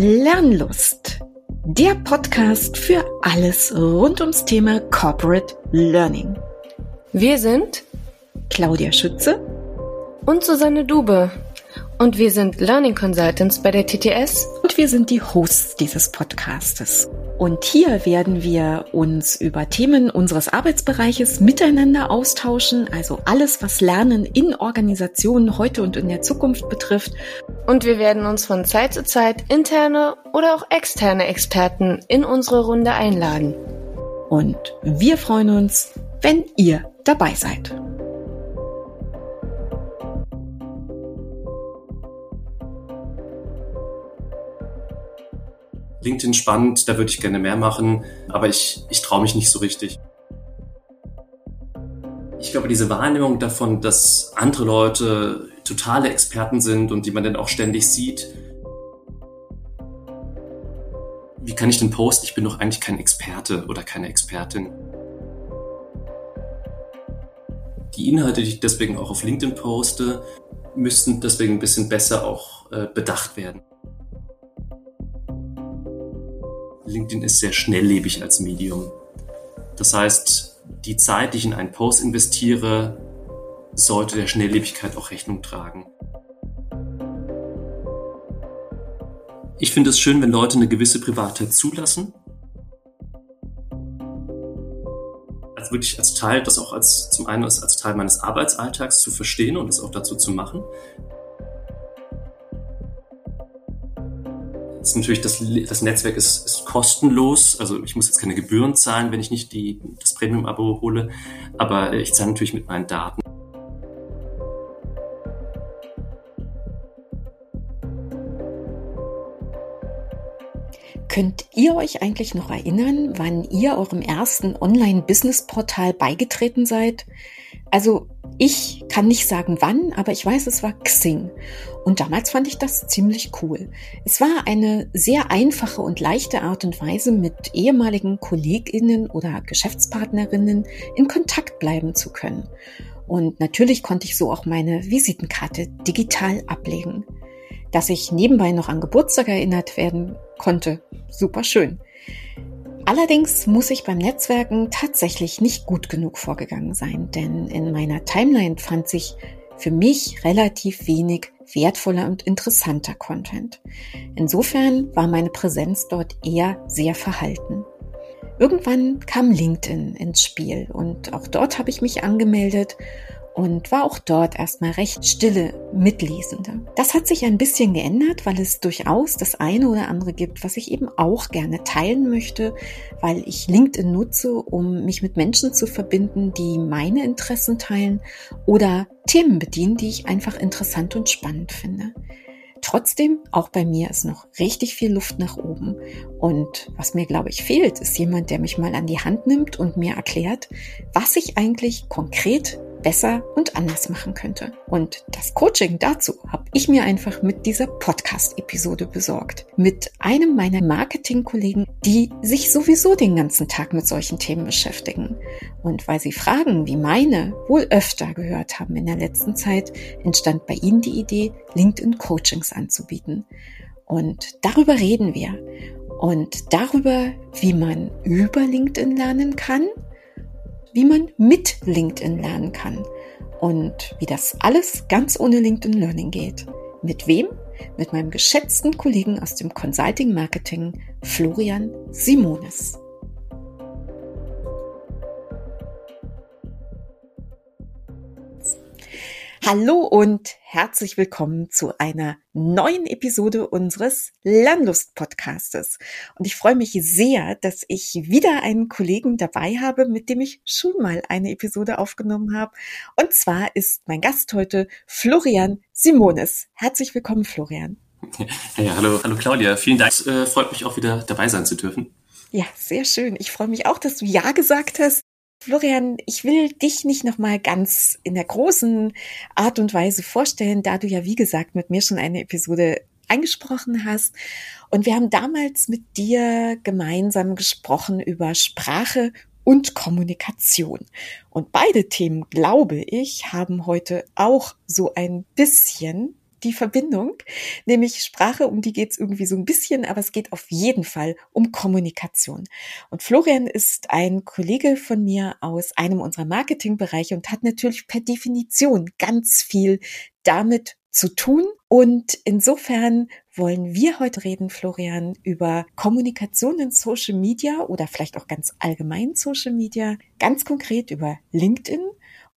Lernlust, der Podcast für alles rund ums Thema Corporate Learning. Wir sind Claudia Schütze und Susanne Dube und wir sind Learning Consultants bei der TTS wir sind die Hosts dieses Podcastes. Und hier werden wir uns über Themen unseres Arbeitsbereiches miteinander austauschen, also alles, was Lernen in Organisationen heute und in der Zukunft betrifft. Und wir werden uns von Zeit zu Zeit interne oder auch externe Experten in unsere Runde einladen. Und wir freuen uns, wenn ihr dabei seid. LinkedIn spannend, da würde ich gerne mehr machen, aber ich, ich traue mich nicht so richtig. Ich glaube, diese Wahrnehmung davon, dass andere Leute totale Experten sind und die man dann auch ständig sieht, wie kann ich denn posten? Ich bin doch eigentlich kein Experte oder keine Expertin. Die Inhalte, die ich deswegen auch auf LinkedIn poste, müssten deswegen ein bisschen besser auch äh, bedacht werden. LinkedIn ist sehr schnelllebig als Medium. Das heißt, die Zeit, die ich in einen Post investiere, sollte der Schnelllebigkeit auch Rechnung tragen. Ich finde es schön, wenn Leute eine gewisse Privatheit zulassen. Also wirklich als Teil, das auch als, zum einen als, als Teil meines Arbeitsalltags zu verstehen und es auch dazu zu machen. Ist natürlich das, das Netzwerk ist, ist kostenlos. Also ich muss jetzt keine Gebühren zahlen, wenn ich nicht die, das Premium-Abo hole. Aber ich zahle natürlich mit meinen Daten. Könnt ihr euch eigentlich noch erinnern, wann ihr eurem ersten Online-Business-Portal beigetreten seid? Also ich kann nicht sagen wann, aber ich weiß, es war Xing. Und damals fand ich das ziemlich cool. Es war eine sehr einfache und leichte Art und Weise, mit ehemaligen Kolleginnen oder Geschäftspartnerinnen in Kontakt bleiben zu können. Und natürlich konnte ich so auch meine Visitenkarte digital ablegen. Dass ich nebenbei noch an Geburtstag erinnert werden konnte, super schön. Allerdings muss ich beim Netzwerken tatsächlich nicht gut genug vorgegangen sein, denn in meiner Timeline fand sich für mich relativ wenig wertvoller und interessanter Content. Insofern war meine Präsenz dort eher sehr verhalten. Irgendwann kam LinkedIn ins Spiel und auch dort habe ich mich angemeldet und war auch dort erstmal recht stille Mitlesende. Das hat sich ein bisschen geändert, weil es durchaus das eine oder andere gibt, was ich eben auch gerne teilen möchte, weil ich LinkedIn nutze, um mich mit Menschen zu verbinden, die meine Interessen teilen oder Themen bedienen, die ich einfach interessant und spannend finde. Trotzdem, auch bei mir ist noch richtig viel Luft nach oben. Und was mir, glaube ich, fehlt, ist jemand, der mich mal an die Hand nimmt und mir erklärt, was ich eigentlich konkret besser und anders machen könnte. Und das Coaching dazu habe ich mir einfach mit dieser Podcast-Episode besorgt. Mit einem meiner Marketing-Kollegen, die sich sowieso den ganzen Tag mit solchen Themen beschäftigen. Und weil sie Fragen wie meine wohl öfter gehört haben in der letzten Zeit, entstand bei ihnen die Idee, LinkedIn-Coachings anzubieten. Und darüber reden wir. Und darüber, wie man über LinkedIn lernen kann wie man mit LinkedIn lernen kann und wie das alles ganz ohne LinkedIn Learning geht. Mit wem? Mit meinem geschätzten Kollegen aus dem Consulting Marketing, Florian Simones. Hallo und herzlich willkommen zu einer neuen Episode unseres Lernlust-Podcastes. Und ich freue mich sehr, dass ich wieder einen Kollegen dabei habe, mit dem ich schon mal eine Episode aufgenommen habe. Und zwar ist mein Gast heute Florian Simones. Herzlich willkommen, Florian. Ja, hallo, hallo Claudia. Vielen Dank. Es äh, freut mich auch wieder dabei sein zu dürfen. Ja, sehr schön. Ich freue mich auch, dass du Ja gesagt hast. Florian, ich will dich nicht nochmal ganz in der großen Art und Weise vorstellen, da du ja, wie gesagt, mit mir schon eine Episode eingesprochen hast. Und wir haben damals mit dir gemeinsam gesprochen über Sprache und Kommunikation. Und beide Themen, glaube ich, haben heute auch so ein bisschen die Verbindung, nämlich Sprache, um die geht es irgendwie so ein bisschen, aber es geht auf jeden Fall um Kommunikation. Und Florian ist ein Kollege von mir aus einem unserer Marketingbereiche und hat natürlich per Definition ganz viel damit zu tun. Und insofern wollen wir heute reden, Florian, über Kommunikation in Social Media oder vielleicht auch ganz allgemein Social Media, ganz konkret über LinkedIn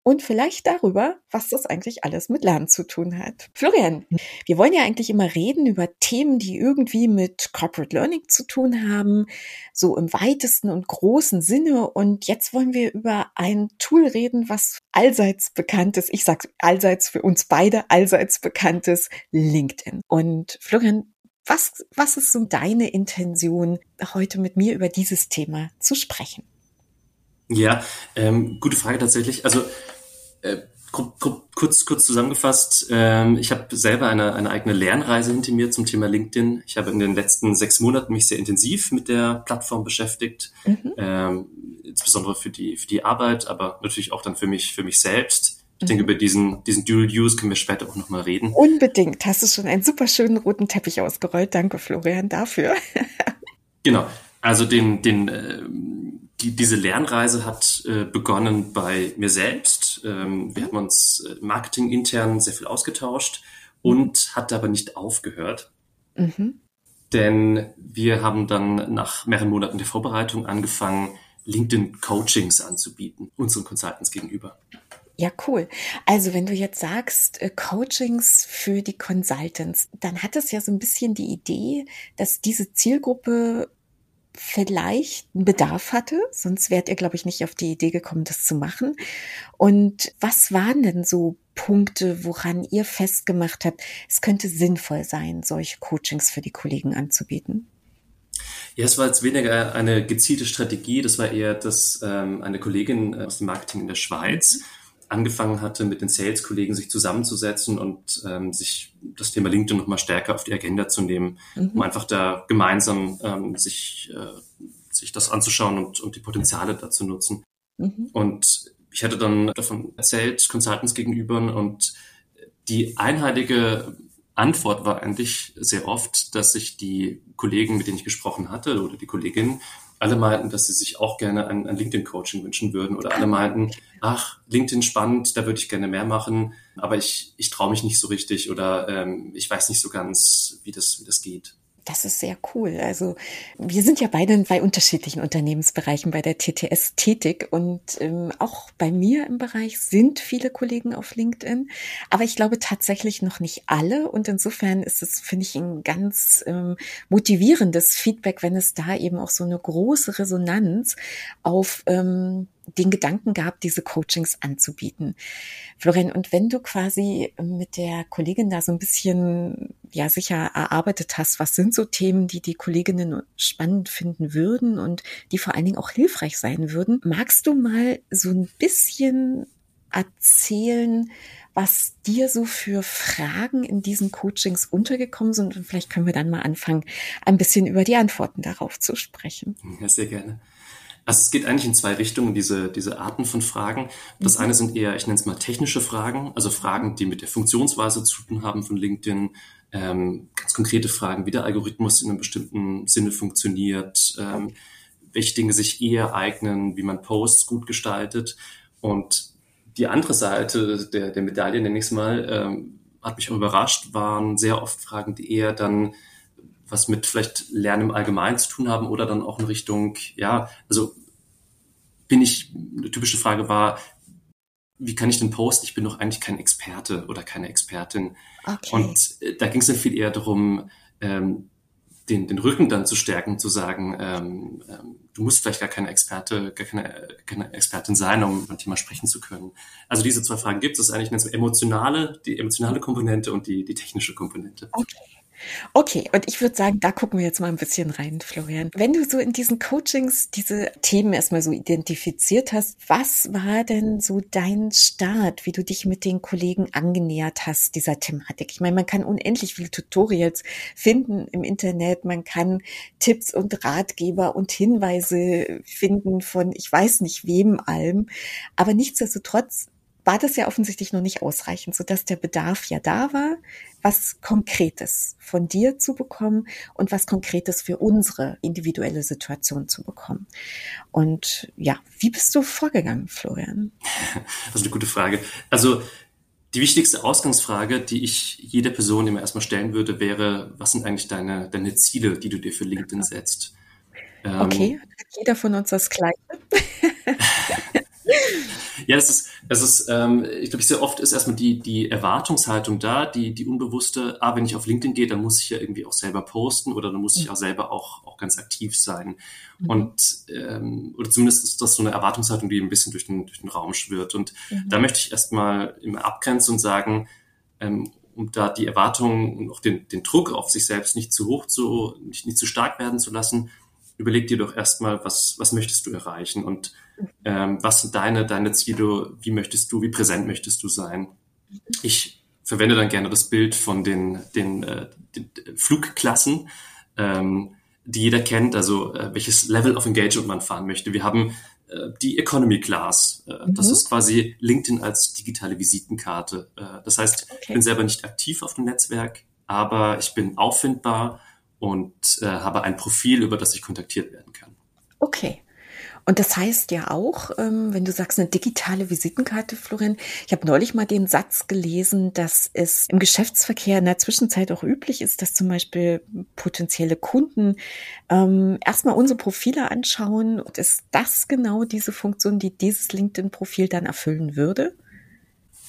und vielleicht darüber, was das eigentlich alles mit Lernen zu tun hat. Florian, wir wollen ja eigentlich immer reden über Themen, die irgendwie mit Corporate Learning zu tun haben, so im weitesten und großen Sinne. Und jetzt wollen wir über ein Tool reden, was allseits bekanntes, ich sage allseits für uns beide, allseits bekanntes LinkedIn. Und Florian, was, was ist so deine Intention, heute mit mir über dieses Thema zu sprechen? Ja, ähm, gute Frage tatsächlich. Also äh, kurz, kurz zusammengefasst, ähm, ich habe selber eine, eine eigene Lernreise hinter mir zum Thema LinkedIn. Ich habe in den letzten sechs Monaten mich sehr intensiv mit der Plattform beschäftigt, mhm. ähm, insbesondere für die, für die Arbeit, aber natürlich auch dann für mich, für mich selbst. Ich denke, mhm. über diesen, diesen Dual Use können wir später auch nochmal reden. Unbedingt. Hast du schon einen super schönen roten Teppich ausgerollt. Danke, Florian, dafür. genau. Also den, den, äh, die, diese Lernreise hat äh, begonnen bei mir selbst. Ähm, wir haben uns äh, Marketing intern sehr viel ausgetauscht und hat aber nicht aufgehört. Mhm. Denn wir haben dann nach mehreren Monaten der Vorbereitung angefangen, LinkedIn-Coachings anzubieten, unseren Consultants gegenüber. Ja, cool. Also wenn du jetzt sagst, äh, Coachings für die Consultants, dann hat es ja so ein bisschen die Idee, dass diese Zielgruppe vielleicht einen Bedarf hatte, sonst wärt ihr, glaube ich, nicht auf die Idee gekommen, das zu machen. Und was waren denn so Punkte, woran ihr festgemacht habt, es könnte sinnvoll sein, solche Coachings für die Kollegen anzubieten? Ja, es war jetzt weniger eine gezielte Strategie, das war eher, dass ähm, eine Kollegin aus dem Marketing in der Schweiz mhm angefangen hatte, mit den Sales-Kollegen sich zusammenzusetzen und ähm, sich das Thema LinkedIn nochmal stärker auf die Agenda zu nehmen, mhm. um einfach da gemeinsam ähm, sich, äh, sich das anzuschauen und, und die Potenziale dazu nutzen. Mhm. Und ich hatte dann davon erzählt, Consultants gegenüber und die einheitliche Antwort war eigentlich sehr oft, dass sich die Kollegen, mit denen ich gesprochen hatte, oder die Kolleginnen, alle meinten, dass sie sich auch gerne ein, ein LinkedIn-Coaching wünschen würden oder alle meinten, ach, LinkedIn spannend, da würde ich gerne mehr machen, aber ich, ich traue mich nicht so richtig oder ähm, ich weiß nicht so ganz, wie das, wie das geht. Das ist sehr cool. Also wir sind ja beide zwei unterschiedlichen Unternehmensbereichen bei der TTS tätig und ähm, auch bei mir im Bereich sind viele Kollegen auf LinkedIn, aber ich glaube tatsächlich noch nicht alle und insofern ist es, finde ich, ein ganz ähm, motivierendes Feedback, wenn es da eben auch so eine große Resonanz auf ähm, den Gedanken gehabt, diese Coachings anzubieten. Florian, und wenn du quasi mit der Kollegin da so ein bisschen, ja, sicher erarbeitet hast, was sind so Themen, die die Kolleginnen spannend finden würden und die vor allen Dingen auch hilfreich sein würden, magst du mal so ein bisschen erzählen, was dir so für Fragen in diesen Coachings untergekommen sind und vielleicht können wir dann mal anfangen, ein bisschen über die Antworten darauf zu sprechen. Ja, sehr gerne. Also es geht eigentlich in zwei Richtungen, diese, diese Arten von Fragen. Das mhm. eine sind eher, ich nenne es mal technische Fragen, also Fragen, die mit der Funktionsweise zu tun haben von LinkedIn, ähm, ganz konkrete Fragen, wie der Algorithmus in einem bestimmten Sinne funktioniert, ähm, welche Dinge sich eher eignen, wie man Posts gut gestaltet. Und die andere Seite der, der Medaille, nenne ich es mal, ähm, hat mich auch überrascht, waren sehr oft Fragen, die eher dann was mit vielleicht Lernen im Allgemeinen zu tun haben oder dann auch in Richtung, ja, also bin ich, eine typische Frage war, wie kann ich denn posten? Ich bin doch eigentlich kein Experte oder keine Expertin. Okay. Und äh, da ging es dann viel eher darum, ähm, den, den Rücken dann zu stärken, zu sagen, ähm, ähm, du musst vielleicht gar keine Experte, gar keine, keine Expertin sein, um über ein Thema sprechen zu können. Also diese zwei Fragen gibt es eigentlich eine emotionale, die emotionale Komponente und die, die technische Komponente. Okay. Okay, und ich würde sagen, da gucken wir jetzt mal ein bisschen rein, Florian. Wenn du so in diesen Coachings diese Themen erstmal so identifiziert hast, was war denn so dein Start, wie du dich mit den Kollegen angenähert hast, dieser Thematik? Ich meine, man kann unendlich viele Tutorials finden im Internet, man kann Tipps und Ratgeber und Hinweise finden von ich weiß nicht wem allem, aber nichtsdestotrotz war das ja offensichtlich noch nicht ausreichend, sodass der Bedarf ja da war, was Konkretes von dir zu bekommen und was Konkretes für unsere individuelle Situation zu bekommen. Und ja, wie bist du vorgegangen, Florian? Das ist eine gute Frage. Also die wichtigste Ausgangsfrage, die ich jeder Person immer erstmal stellen würde, wäre, was sind eigentlich deine, deine Ziele, die du dir für LinkedIn setzt? Okay, ähm, hat jeder von uns das Gleiche? Ja, es ist, es ist, ähm, ich glaube, sehr oft ist erstmal die, die Erwartungshaltung da, die, die unbewusste, ah, wenn ich auf LinkedIn gehe, dann muss ich ja irgendwie auch selber posten oder dann muss ich auch selber auch, auch ganz aktiv sein. Mhm. Und, ähm, oder zumindest ist das so eine Erwartungshaltung, die ein bisschen durch den, durch den Raum schwirrt. Und mhm. da möchte ich erstmal immer abgrenzen und sagen, ähm, um da die Erwartungen und auch den, den Druck auf sich selbst nicht zu hoch zu, nicht, nicht zu stark werden zu lassen, überleg dir doch erstmal, was, was möchtest du erreichen und ähm, was sind deine, deine Ziele, wie möchtest du, wie präsent möchtest du sein. Ich verwende dann gerne das Bild von den, den, äh, den Flugklassen, ähm, die jeder kennt, also äh, welches Level of Engagement man fahren möchte. Wir haben äh, die Economy Class. Äh, mhm. Das ist quasi LinkedIn als digitale Visitenkarte. Äh, das heißt, okay. ich bin selber nicht aktiv auf dem Netzwerk, aber ich bin auffindbar und äh, habe ein Profil, über das ich kontaktiert werden kann. Okay. Und das heißt ja auch, ähm, wenn du sagst, eine digitale Visitenkarte, Florian, ich habe neulich mal den Satz gelesen, dass es im Geschäftsverkehr in der Zwischenzeit auch üblich ist, dass zum Beispiel potenzielle Kunden ähm, erstmal unsere Profile anschauen. Und ist das genau diese Funktion, die dieses LinkedIn-Profil dann erfüllen würde?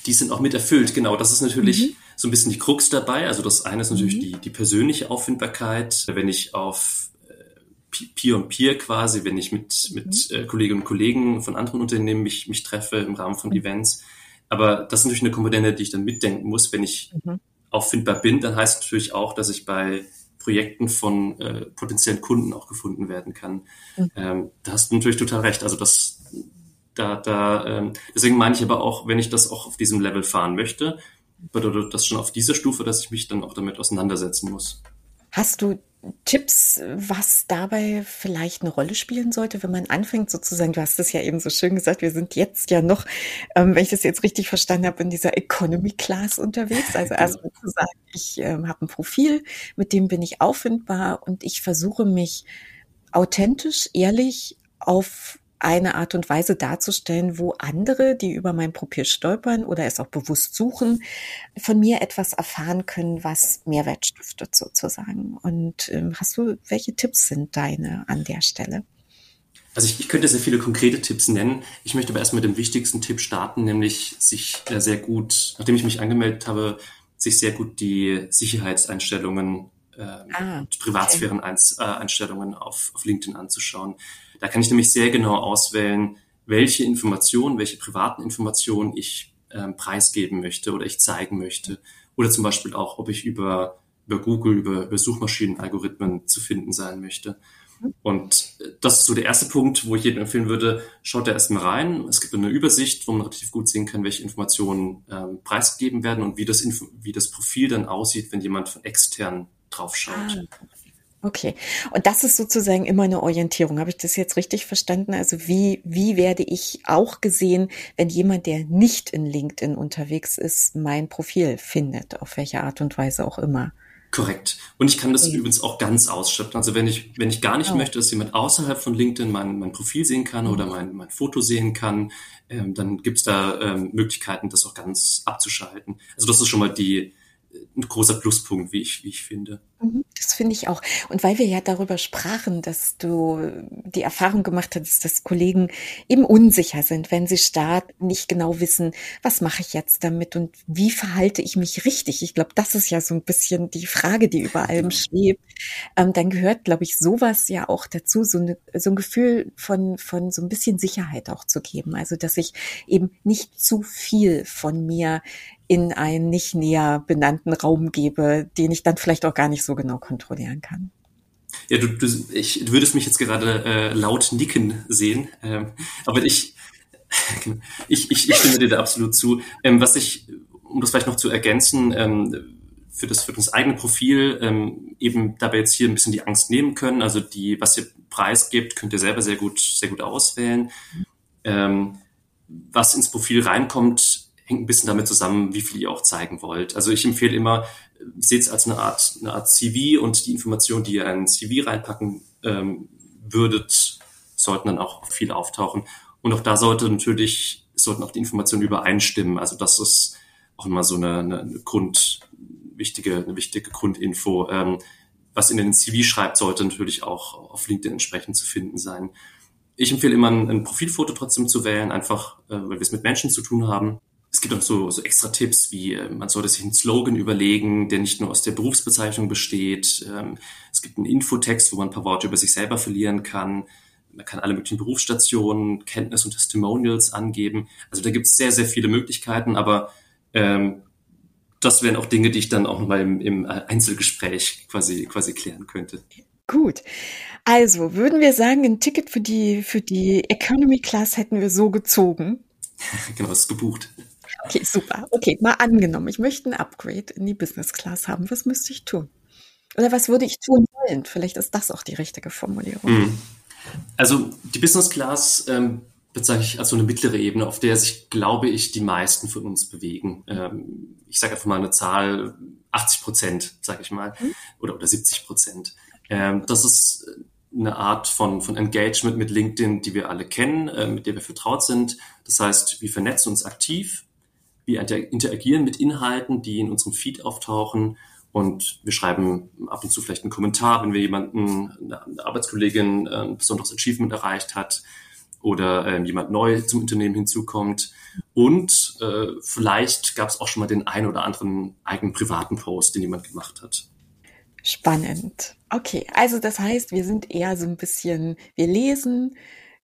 Die sind auch mit erfüllt, genau. Das ist natürlich mhm. So ein bisschen die Krux dabei. Also das eine ist natürlich mhm. die, die persönliche Auffindbarkeit. Wenn ich auf Peer und Peer quasi, wenn ich mit, mit mhm. äh, Kolleginnen und Kollegen von anderen Unternehmen mich, mich treffe im Rahmen von mhm. Events. Aber das ist natürlich eine Komponente, die ich dann mitdenken muss. Wenn ich mhm. auffindbar bin, dann heißt es natürlich auch, dass ich bei Projekten von äh, potenziellen Kunden auch gefunden werden kann. Mhm. Ähm, da hast du natürlich total recht. Also das, da, da, ähm, deswegen meine ich aber auch, wenn ich das auch auf diesem Level fahren möchte, bedeutet das schon auf dieser Stufe, dass ich mich dann auch damit auseinandersetzen muss. Hast du Tipps, was dabei vielleicht eine Rolle spielen sollte, wenn man anfängt sozusagen, du hast es ja eben so schön gesagt, wir sind jetzt ja noch, ähm, wenn ich das jetzt richtig verstanden habe, in dieser Economy Class unterwegs. Also erstmal zu sagen, ich ähm, habe ein Profil, mit dem bin ich auffindbar und ich versuche mich authentisch, ehrlich auf eine Art und Weise darzustellen, wo andere, die über mein Profil stolpern oder es auch bewusst suchen, von mir etwas erfahren können, was Mehrwert stiftet sozusagen. Und ähm, hast du, welche Tipps sind deine an der Stelle? Also ich, ich könnte sehr viele konkrete Tipps nennen. Ich möchte aber erst mit dem wichtigsten Tipp starten, nämlich sich äh, sehr gut, nachdem ich mich angemeldet habe, sich sehr gut die Sicherheitseinstellungen äh, ah, Privatsphären-Einstellungen auf, auf LinkedIn anzuschauen. Da kann ich nämlich sehr genau auswählen, welche Informationen, welche privaten Informationen ich ähm, preisgeben möchte oder ich zeigen möchte. Oder zum Beispiel auch, ob ich über, über Google, über, über Suchmaschinenalgorithmen zu finden sein möchte. Und äh, das ist so der erste Punkt, wo ich jedem empfehlen würde, schaut da erstmal rein. Es gibt eine Übersicht, wo man relativ gut sehen kann, welche Informationen ähm, preisgegeben werden und wie das, wie das Profil dann aussieht, wenn jemand von extern drauf schaut. Ah, Okay. Und das ist sozusagen immer eine Orientierung. Habe ich das jetzt richtig verstanden? Also wie, wie werde ich auch gesehen, wenn jemand, der nicht in LinkedIn unterwegs ist, mein Profil findet, auf welche Art und Weise auch immer? Korrekt. Und ich kann das okay. übrigens auch ganz ausschöpfen. Also wenn ich, wenn ich gar nicht oh. möchte, dass jemand außerhalb von LinkedIn mein, mein Profil sehen kann mhm. oder mein, mein Foto sehen kann, ähm, dann gibt's da ähm, Möglichkeiten, das auch ganz abzuschalten. Also das ist schon mal die, ein großer Pluspunkt, wie ich, wie ich finde. Mhm, das finde ich auch. Und weil wir ja darüber sprachen, dass du die Erfahrung gemacht hast, dass Kollegen eben unsicher sind, wenn sie starten, nicht genau wissen, was mache ich jetzt damit und wie verhalte ich mich richtig. Ich glaube, das ist ja so ein bisschen die Frage, die über allem schwebt. Ähm, dann gehört, glaube ich, sowas ja auch dazu, so, eine, so ein Gefühl von, von so ein bisschen Sicherheit auch zu geben. Also, dass ich eben nicht zu viel von mir in einen nicht näher benannten Raum gebe, den ich dann vielleicht auch gar nicht so genau kontrollieren kann. Ja, du, du, ich, würdest mich jetzt gerade äh, laut nicken sehen, ähm, aber ich, ich, ich, ich stimme dir da absolut zu. Ähm, was ich, um das vielleicht noch zu ergänzen, ähm, für das, für das eigene Profil ähm, eben dabei jetzt hier ein bisschen die Angst nehmen können. Also die, was ihr preisgibt, könnt ihr selber sehr gut, sehr gut auswählen. Ähm, was ins Profil reinkommt, hängt ein bisschen damit zusammen, wie viel ihr auch zeigen wollt. Also ich empfehle immer, seht es als eine Art, eine Art CV und die Informationen, die ihr in ein CV reinpacken ähm, würdet, sollten dann auch viel auftauchen. Und auch da sollte natürlich, sollten auch die Informationen übereinstimmen. Also das ist auch immer so eine, eine Grund, wichtige, eine wichtige Grundinfo. Ähm, was in den CV schreibt, sollte natürlich auch auf LinkedIn entsprechend zu finden sein. Ich empfehle immer ein, ein Profilfoto trotzdem zu wählen, einfach äh, weil wir es mit Menschen zu tun haben. Es gibt auch so, so extra Tipps, wie äh, man sollte sich einen Slogan überlegen, der nicht nur aus der Berufsbezeichnung besteht. Ähm, es gibt einen Infotext, wo man ein paar Worte über sich selber verlieren kann. Man kann alle möglichen Berufsstationen, Kenntnis und Testimonials angeben. Also da gibt es sehr, sehr viele Möglichkeiten, aber ähm, das wären auch Dinge, die ich dann auch nochmal im, im Einzelgespräch quasi, quasi klären könnte. Gut. Also würden wir sagen, ein Ticket für die, für die Economy Class hätten wir so gezogen. genau, ist gebucht. Okay, super. Okay, mal angenommen, ich möchte ein Upgrade in die Business Class haben. Was müsste ich tun? Oder was würde ich tun wollen? Vielleicht ist das auch die richtige Formulierung. Mhm. Also die Business Class ähm, bezeichne ich als so eine mittlere Ebene, auf der sich, glaube ich, die meisten von uns bewegen. Ähm, ich sage einfach mal eine Zahl, 80 Prozent, sage ich mal, mhm. oder, oder 70 Prozent. Ähm, das ist eine Art von, von Engagement mit LinkedIn, die wir alle kennen, äh, mit der wir vertraut sind. Das heißt, wir vernetzen uns aktiv, wir interagieren mit Inhalten, die in unserem Feed auftauchen und wir schreiben ab und zu vielleicht einen Kommentar, wenn wir jemanden, eine Arbeitskollegin äh, ein besonderes Achievement erreicht hat oder äh, jemand neu zum Unternehmen hinzukommt. Und äh, vielleicht gab es auch schon mal den einen oder anderen eigenen privaten Post, den jemand gemacht hat. Spannend. Okay, also das heißt, wir sind eher so ein bisschen, wir lesen,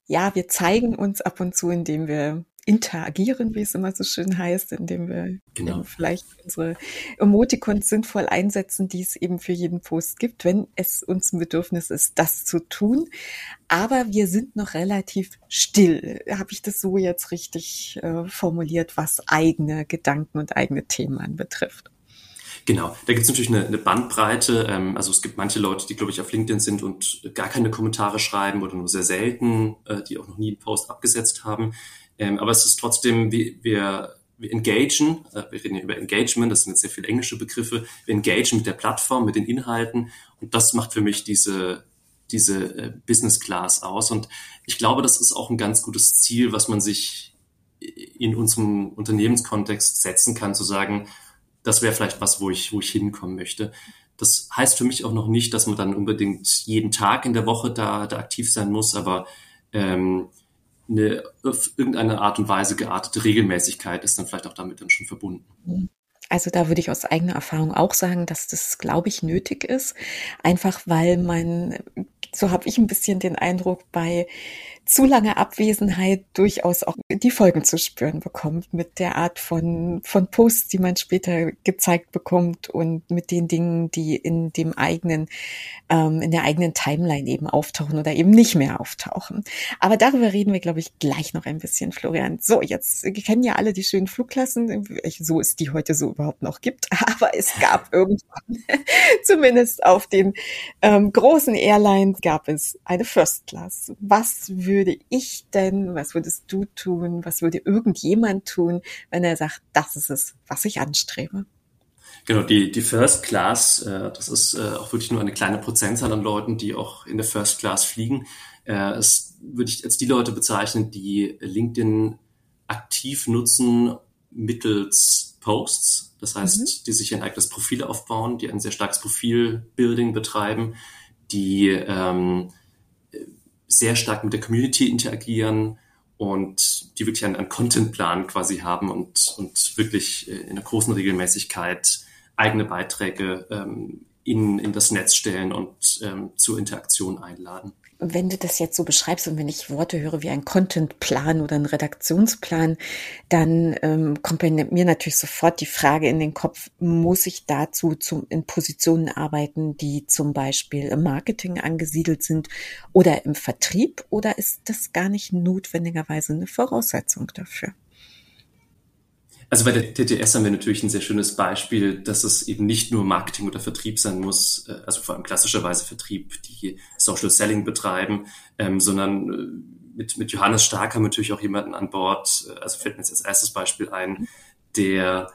ja, wir zeigen uns ab und zu, indem wir interagieren, wie es immer so schön heißt, indem wir genau. vielleicht unsere Emoticons sinnvoll einsetzen, die es eben für jeden Post gibt, wenn es uns ein Bedürfnis ist, das zu tun. Aber wir sind noch relativ still. Habe ich das so jetzt richtig äh, formuliert, was eigene Gedanken und eigene Themen anbetrifft? Genau, da gibt es natürlich eine, eine Bandbreite. Ähm, also es gibt manche Leute, die, glaube ich, auf LinkedIn sind und gar keine Kommentare schreiben oder nur sehr selten, äh, die auch noch nie einen Post abgesetzt haben. Ähm, aber es ist trotzdem, wir, wir, wir engagen, äh, wir reden ja über Engagement, das sind jetzt sehr viele englische Begriffe, wir engagen mit der Plattform, mit den Inhalten und das macht für mich diese, diese äh, Business Class aus. Und ich glaube, das ist auch ein ganz gutes Ziel, was man sich in unserem Unternehmenskontext setzen kann, zu sagen, das wäre vielleicht was, wo ich, wo ich hinkommen möchte. Das heißt für mich auch noch nicht, dass man dann unbedingt jeden Tag in der Woche da, da aktiv sein muss, aber ähm, eine auf irgendeine Art und Weise geartete Regelmäßigkeit ist dann vielleicht auch damit dann schon verbunden. Also da würde ich aus eigener Erfahrung auch sagen, dass das, glaube ich, nötig ist. Einfach weil man, so habe ich ein bisschen den Eindruck, bei zu lange Abwesenheit durchaus auch die Folgen zu spüren bekommt mit der Art von, von Posts, die man später gezeigt bekommt und mit den Dingen, die in dem eigenen, ähm, in der eigenen Timeline eben auftauchen oder eben nicht mehr auftauchen. Aber darüber reden wir, glaube ich, gleich noch ein bisschen, Florian. So, jetzt kennen ja alle die schönen Flugklassen, so es die heute so überhaupt noch gibt, aber es gab irgendwann, zumindest auf den ähm, großen Airlines, gab es eine First Class. Was würde würde ich denn, was würdest du tun, was würde irgendjemand tun, wenn er sagt, das ist es, was ich anstrebe? Genau, die, die First Class, äh, das ist äh, auch wirklich nur eine kleine Prozentzahl an Leuten, die auch in der First Class fliegen. Äh, es würde ich als die Leute bezeichnen, die LinkedIn aktiv nutzen mittels Posts. Das heißt, mhm. die sich ein eigenes Profil aufbauen, die ein sehr starkes Profilbuilding betreiben, die ähm, sehr stark mit der Community interagieren und die wirklich einen, einen Contentplan quasi haben und, und wirklich äh, in einer großen Regelmäßigkeit eigene Beiträge ähm, in, in das Netz stellen und ähm, zur Interaktion einladen wenn du das jetzt so beschreibst und wenn ich Worte höre wie ein Contentplan oder ein Redaktionsplan, dann ähm, kommt bei mir natürlich sofort die Frage in den Kopf, muss ich dazu zum, in Positionen arbeiten, die zum Beispiel im Marketing angesiedelt sind oder im Vertrieb oder ist das gar nicht notwendigerweise eine Voraussetzung dafür? Also bei der TTS haben wir natürlich ein sehr schönes Beispiel, dass es eben nicht nur Marketing oder Vertrieb sein muss, äh, also vor allem klassischerweise Vertrieb, die Social Selling betreiben, ähm, sondern äh, mit, mit Johannes Stark haben wir natürlich auch jemanden an Bord, äh, also fällt mir jetzt als erstes Beispiel ein, der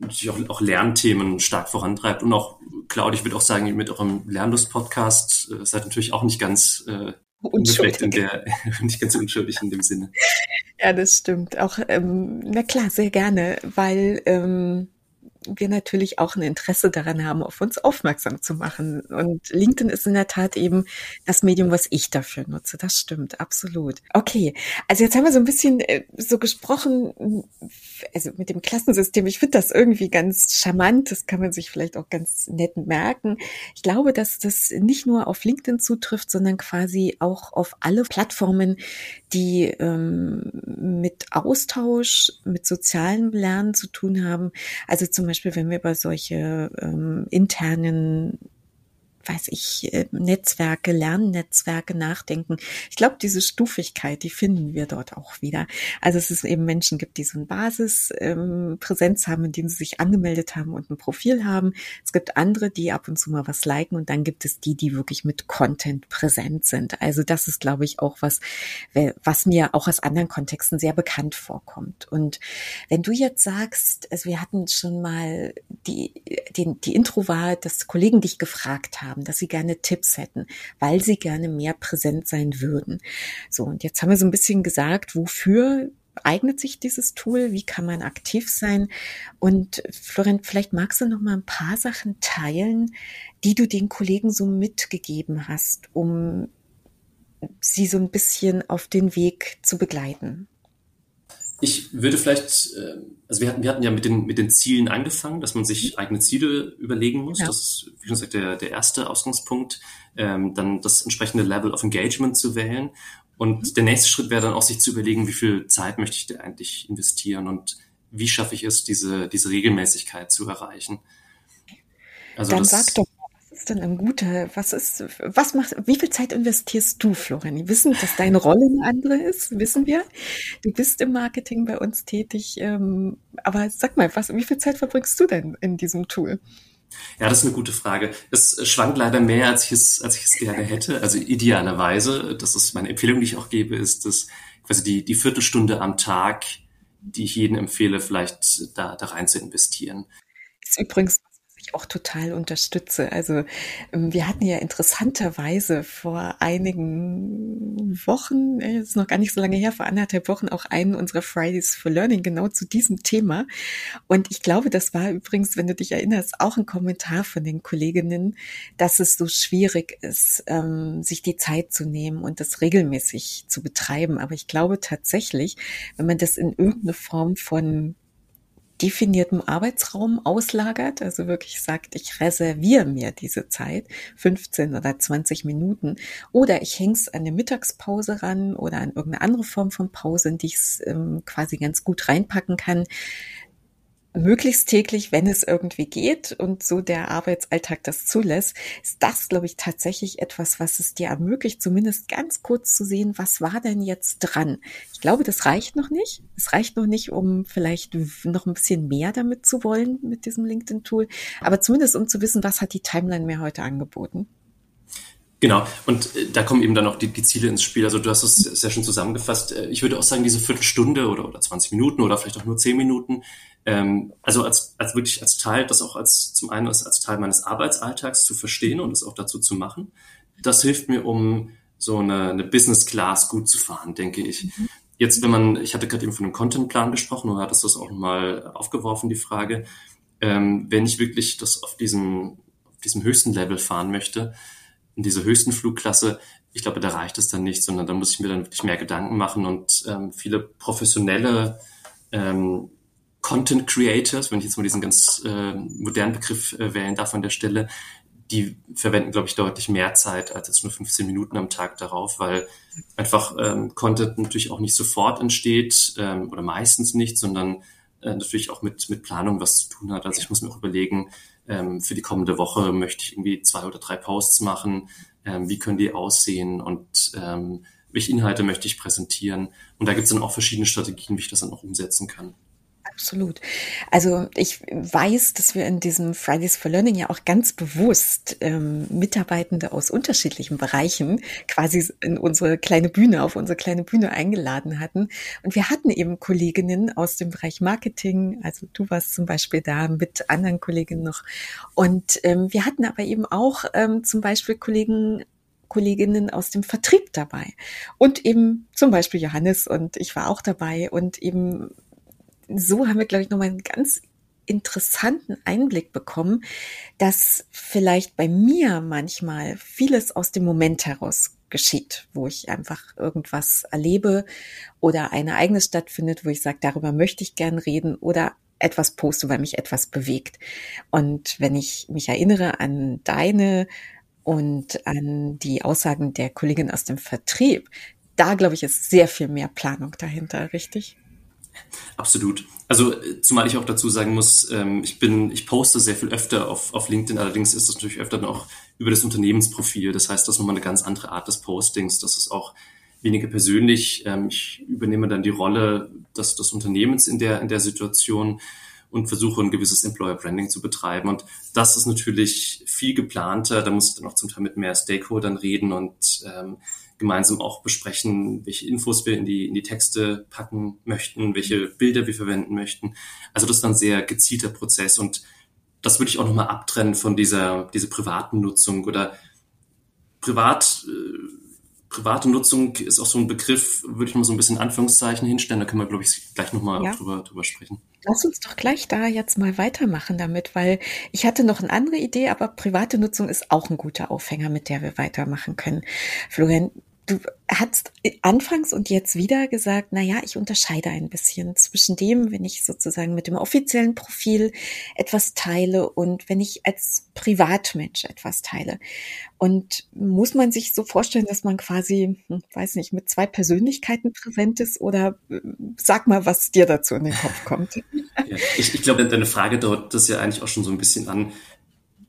natürlich auch, auch Lernthemen stark vorantreibt. Und auch, Claudia, ich würde auch sagen, mit eurem Lernlust-Podcast äh, seid natürlich auch nicht ganz äh, unschuldig. In der, nicht ganz unschuldig in dem Sinne. Ja, das stimmt. Auch, ähm, na klar, sehr gerne, weil ähm, wir natürlich auch ein Interesse daran haben, auf uns aufmerksam zu machen. Und LinkedIn ist in der Tat eben das Medium, was ich dafür nutze. Das stimmt, absolut. Okay, also jetzt haben wir so ein bisschen äh, so gesprochen, also mit dem Klassensystem. Ich finde das irgendwie ganz charmant. Das kann man sich vielleicht auch ganz nett merken. Ich glaube, dass das nicht nur auf LinkedIn zutrifft, sondern quasi auch auf alle Plattformen, die ähm, mit Austausch, mit sozialem Lernen zu tun haben. Also zum Beispiel, wenn wir über solche ähm, internen weiß ich, äh, Netzwerke, Lernnetzwerke nachdenken. Ich glaube, diese Stufigkeit, die finden wir dort auch wieder. Also es ist eben Menschen gibt, die so eine Basispräsenz ähm, haben, in denen sie sich angemeldet haben und ein Profil haben. Es gibt andere, die ab und zu mal was liken und dann gibt es die, die wirklich mit Content präsent sind. Also das ist, glaube ich, auch was, was mir auch aus anderen Kontexten sehr bekannt vorkommt. Und wenn du jetzt sagst, also wir hatten schon mal die, die, die Intro war, dass Kollegen dich gefragt haben, haben, dass sie gerne Tipps hätten, weil sie gerne mehr präsent sein würden. So, und jetzt haben wir so ein bisschen gesagt, wofür eignet sich dieses Tool? Wie kann man aktiv sein? Und Florent, vielleicht magst du noch mal ein paar Sachen teilen, die du den Kollegen so mitgegeben hast, um sie so ein bisschen auf den Weg zu begleiten. Ich würde vielleicht, äh, also wir hatten, wir hatten ja mit den, mit den Zielen angefangen, dass man sich mhm. eigene Ziele überlegen muss. Ja. Das ist, wie schon gesagt, der, der erste Ausgangspunkt. Ähm, dann das entsprechende Level of Engagement zu wählen. Und mhm. der nächste Schritt wäre dann auch sich zu überlegen, wie viel Zeit möchte ich da eigentlich investieren und wie schaffe ich es, diese, diese Regelmäßigkeit zu erreichen. Also dann das, sag doch ist denn ein guter, was ist, was macht, wie viel Zeit investierst du, Florian? Wir wissen, dass deine Rolle eine andere ist, wissen wir. Du bist im Marketing bei uns tätig, ähm, aber sag mal, was, wie viel Zeit verbringst du denn in diesem Tool? Ja, das ist eine gute Frage. Es schwankt leider mehr, als ich es, als ich es gerne hätte. Also idealerweise, das ist meine Empfehlung, die ich auch gebe, ist dass quasi die, die Viertelstunde am Tag, die ich jedem empfehle, vielleicht da, da rein zu investieren. Ist übrigens auch total unterstütze. Also ähm, wir hatten ja interessanterweise vor einigen Wochen, äh, ist noch gar nicht so lange her, vor anderthalb Wochen auch einen unserer Fridays for Learning genau zu diesem Thema. Und ich glaube, das war übrigens, wenn du dich erinnerst, auch ein Kommentar von den Kolleginnen, dass es so schwierig ist, ähm, sich die Zeit zu nehmen und das regelmäßig zu betreiben. Aber ich glaube tatsächlich, wenn man das in irgendeine Form von definiertem Arbeitsraum auslagert, also wirklich sagt, ich reserviere mir diese Zeit, 15 oder 20 Minuten, oder ich hänge es an eine Mittagspause ran oder an irgendeine andere Form von Pause, in die ich es ähm, quasi ganz gut reinpacken kann, möglichst täglich, wenn es irgendwie geht und so der Arbeitsalltag das zulässt, ist das, glaube ich, tatsächlich etwas, was es dir ermöglicht, zumindest ganz kurz zu sehen, was war denn jetzt dran. Ich glaube, das reicht noch nicht. Es reicht noch nicht, um vielleicht noch ein bisschen mehr damit zu wollen mit diesem LinkedIn-Tool, aber zumindest um zu wissen, was hat die Timeline mir heute angeboten. Genau, und äh, da kommen eben dann auch die, die Ziele ins Spiel. Also du hast es sehr schön zusammengefasst. Äh, ich würde auch sagen, diese Viertelstunde oder, oder 20 Minuten oder vielleicht auch nur 10 Minuten, ähm, also als, als wirklich als Teil, das auch als zum einen als, als Teil meines Arbeitsalltags zu verstehen und es auch dazu zu machen, das hilft mir, um so eine, eine Business Class gut zu fahren, denke ich. Mhm. Jetzt, wenn man, ich hatte gerade eben von einem Contentplan gesprochen und hattest das auch mal aufgeworfen, die Frage, ähm, wenn ich wirklich das auf diesem, auf diesem höchsten Level fahren möchte, in dieser höchsten Flugklasse, ich glaube, da reicht es dann nicht, sondern da muss ich mir dann wirklich mehr Gedanken machen und ähm, viele professionelle ähm, Content Creators, wenn ich jetzt mal diesen ganz äh, modernen Begriff äh, wählen darf an der Stelle, die verwenden, glaube ich, deutlich mehr Zeit als jetzt nur 15 Minuten am Tag darauf, weil einfach ähm, Content natürlich auch nicht sofort entsteht ähm, oder meistens nicht, sondern äh, natürlich auch mit, mit Planung was zu tun hat. Also ich muss mir auch überlegen, ähm, für die kommende Woche möchte ich irgendwie zwei oder drei Posts machen, ähm, wie können die aussehen und ähm, welche Inhalte möchte ich präsentieren. Und da gibt es dann auch verschiedene Strategien, wie ich das dann auch umsetzen kann. Absolut. Also ich weiß, dass wir in diesem Fridays for Learning ja auch ganz bewusst ähm, Mitarbeitende aus unterschiedlichen Bereichen quasi in unsere kleine Bühne, auf unsere kleine Bühne eingeladen hatten. Und wir hatten eben Kolleginnen aus dem Bereich Marketing, also du warst zum Beispiel da mit anderen Kolleginnen noch. Und ähm, wir hatten aber eben auch ähm, zum Beispiel Kollegen Kolleginnen aus dem Vertrieb dabei. Und eben zum Beispiel Johannes und ich war auch dabei und eben so haben wir, glaube ich, nochmal einen ganz interessanten Einblick bekommen, dass vielleicht bei mir manchmal vieles aus dem Moment heraus geschieht, wo ich einfach irgendwas erlebe oder ein Ereignis stattfindet, wo ich sage, darüber möchte ich gern reden oder etwas poste, weil mich etwas bewegt. Und wenn ich mich erinnere an deine und an die Aussagen der Kollegin aus dem Vertrieb, da glaube ich, ist sehr viel mehr Planung dahinter, richtig? Absolut. Also zumal ich auch dazu sagen muss, ähm, ich bin, ich poste sehr viel öfter auf, auf LinkedIn, allerdings ist das natürlich öfter dann auch über das Unternehmensprofil. Das heißt, das ist nochmal eine ganz andere Art des Postings. Das ist auch weniger persönlich. Ähm, ich übernehme dann die Rolle des, des Unternehmens in der, in der Situation und versuche ein gewisses Employer Branding zu betreiben. Und das ist natürlich viel geplanter. Da muss ich dann auch zum Teil mit mehr Stakeholdern reden und ähm, gemeinsam auch besprechen, welche Infos wir in die, in die Texte packen möchten, welche Bilder wir verwenden möchten. Also das ist dann ein sehr gezielter Prozess und das würde ich auch nochmal abtrennen von dieser, dieser privaten Nutzung oder privat, äh, private Nutzung ist auch so ein Begriff, würde ich mal so ein bisschen Anführungszeichen hinstellen, da können wir, glaube ich, gleich nochmal ja. drüber, drüber sprechen. Lass uns doch gleich da jetzt mal weitermachen damit, weil ich hatte noch eine andere Idee, aber private Nutzung ist auch ein guter Aufhänger, mit der wir weitermachen können. Florian, du hast anfangs und jetzt wieder gesagt, na ja, ich unterscheide ein bisschen zwischen dem, wenn ich sozusagen mit dem offiziellen Profil etwas teile und wenn ich als Privatmensch etwas teile. Und muss man sich so vorstellen, dass man quasi, hm, weiß nicht, mit zwei Persönlichkeiten präsent ist oder äh, sag mal, was dir dazu in den Kopf kommt. Ja, ich, ich glaube, deine Frage dort das ja eigentlich auch schon so ein bisschen an.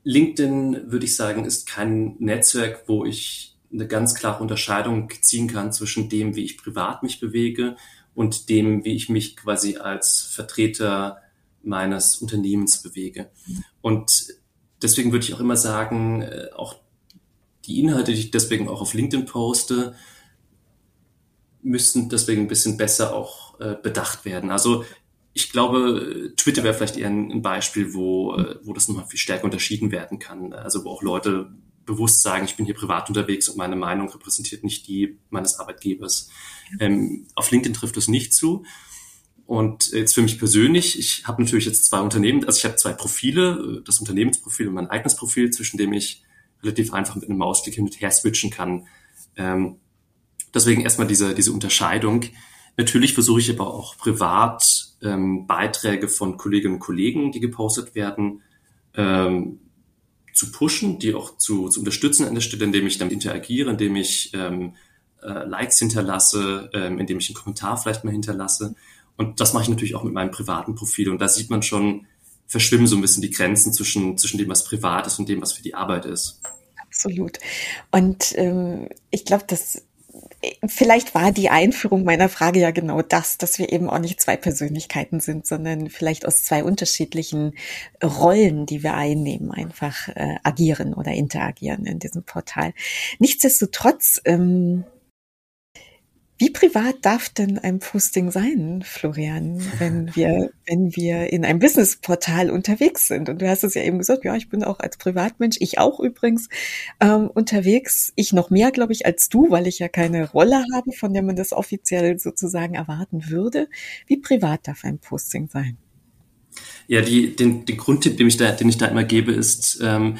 LinkedIn, würde ich sagen, ist kein Netzwerk, wo ich eine ganz klare Unterscheidung ziehen kann zwischen dem, wie ich privat mich bewege und dem, wie ich mich quasi als Vertreter meines Unternehmens bewege. Und deswegen würde ich auch immer sagen, äh, auch die Inhalte, die ich deswegen auch auf LinkedIn poste, müssen deswegen ein bisschen besser auch äh, bedacht werden. Also ich glaube, Twitter wäre vielleicht eher ein, Beispiel, wo, äh, wo das nochmal viel stärker unterschieden werden kann. Also wo auch Leute bewusst sagen, ich bin hier privat unterwegs und meine Meinung repräsentiert nicht die meines Arbeitgebers. Ähm, auf LinkedIn trifft das nicht zu. Und jetzt für mich persönlich, ich habe natürlich jetzt zwei Unternehmen, also ich habe zwei Profile, das Unternehmensprofil und mein eigenes Profil, zwischen dem ich relativ einfach mit einem Mausklick hin und her switchen kann. Ähm, deswegen erstmal diese, diese Unterscheidung. Natürlich versuche ich aber auch privat ähm, Beiträge von Kolleginnen und Kollegen, die gepostet werden, ähm, zu pushen, die auch zu, zu unterstützen an der Stelle, indem ich damit interagiere, indem ich ähm, äh, Likes hinterlasse, ähm, indem ich einen Kommentar vielleicht mal hinterlasse. Und das mache ich natürlich auch mit meinem privaten Profil. Und da sieht man schon, verschwimmen so ein bisschen die Grenzen zwischen, zwischen dem, was privat ist und dem, was für die Arbeit ist. Absolut. Und ähm, ich glaube, dass vielleicht war die Einführung meiner Frage ja genau das, dass wir eben auch nicht zwei Persönlichkeiten sind, sondern vielleicht aus zwei unterschiedlichen Rollen, die wir einnehmen, einfach äh, agieren oder interagieren in diesem Portal. Nichtsdestotrotz ähm, wie privat darf denn ein Posting sein, Florian, wenn wir, wenn wir in einem Businessportal unterwegs sind? Und du hast es ja eben gesagt, ja, ich bin auch als Privatmensch, ich auch übrigens ähm, unterwegs. Ich noch mehr, glaube ich, als du, weil ich ja keine Rolle habe, von der man das offiziell sozusagen erwarten würde. Wie privat darf ein Posting sein? Ja, die, den, den Grundtipp, den ich da, den ich da immer gebe, ist, ähm,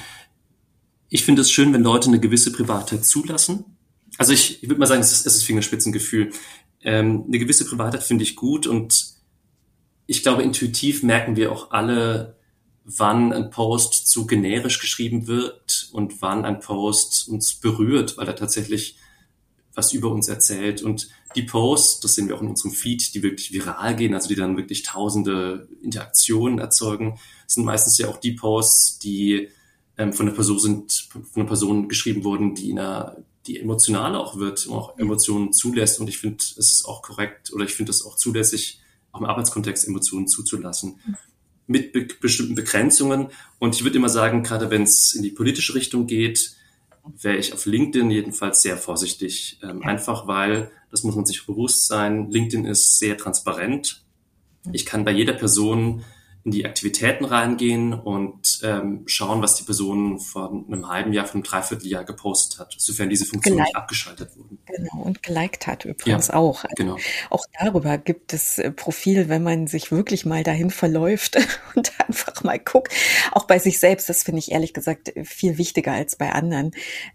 ich finde es schön, wenn Leute eine gewisse Privatheit zulassen also ich, ich würde mal sagen, es ist, es ist Fingerspitzengefühl. Ähm, eine gewisse Privatheit finde ich gut und ich glaube, intuitiv merken wir auch alle, wann ein Post zu generisch geschrieben wird und wann ein Post uns berührt, weil er tatsächlich was über uns erzählt. Und die Posts, das sehen wir auch in unserem Feed, die wirklich viral gehen, also die dann wirklich tausende Interaktionen erzeugen, sind meistens ja auch die Posts, die ähm, von einer Person sind, von einer Person geschrieben wurden, die in einer die emotional auch wird, auch Emotionen zulässt. Und ich finde, es ist auch korrekt oder ich finde es auch zulässig, auch im Arbeitskontext Emotionen zuzulassen. Mit be bestimmten Begrenzungen. Und ich würde immer sagen, gerade wenn es in die politische Richtung geht, wäre ich auf LinkedIn jedenfalls sehr vorsichtig. Ähm, einfach weil, das muss man sich bewusst sein, LinkedIn ist sehr transparent. Ich kann bei jeder Person in die Aktivitäten reingehen und ähm, schauen, was die Person vor einem halben Jahr, vor einem Dreivierteljahr gepostet hat, sofern diese Funktionen nicht abgeschaltet wurden. Genau, und geliked hat übrigens ja, auch. Also genau. Auch darüber gibt es äh, Profil, wenn man sich wirklich mal dahin verläuft und einfach mal guckt. Auch bei sich selbst, das finde ich ehrlich gesagt viel wichtiger als bei anderen.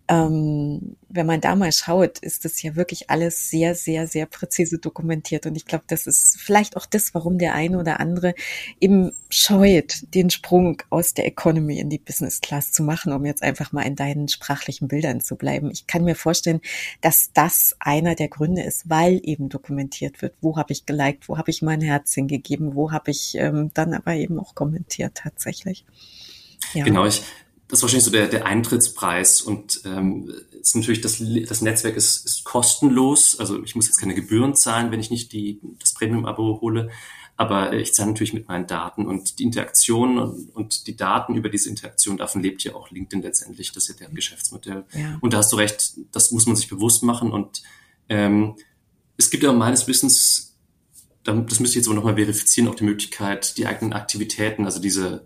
Ähm, wenn man da mal schaut, ist das ja wirklich alles sehr, sehr, sehr präzise dokumentiert. Und ich glaube, das ist vielleicht auch das, warum der eine oder andere eben scheut, den Sprung aus der Economy in die Business Class zu machen, um jetzt einfach mal in deinen sprachlichen Bildern zu bleiben. Ich kann mir vorstellen, dass das einer der Gründe ist, weil eben dokumentiert wird, wo habe ich geliked, wo habe ich mein Herz hingegeben, wo habe ich ähm, dann aber eben auch kommentiert tatsächlich. Ja. Genau, ich, das ist wahrscheinlich so der, der Eintrittspreis und ähm, ist natürlich das, das Netzwerk ist, ist kostenlos. Also ich muss jetzt keine Gebühren zahlen, wenn ich nicht die, das Premium-Abo hole aber ich zahle natürlich mit meinen Daten und die Interaktion und, und, die Daten über diese Interaktion, davon lebt ja auch LinkedIn letztendlich, das ist ja deren Geschäftsmodell. Ja. Und da hast du recht, das muss man sich bewusst machen und ähm, es gibt ja meines Wissens, das müsste ich jetzt aber nochmal verifizieren, auch die Möglichkeit, die eigenen Aktivitäten, also diese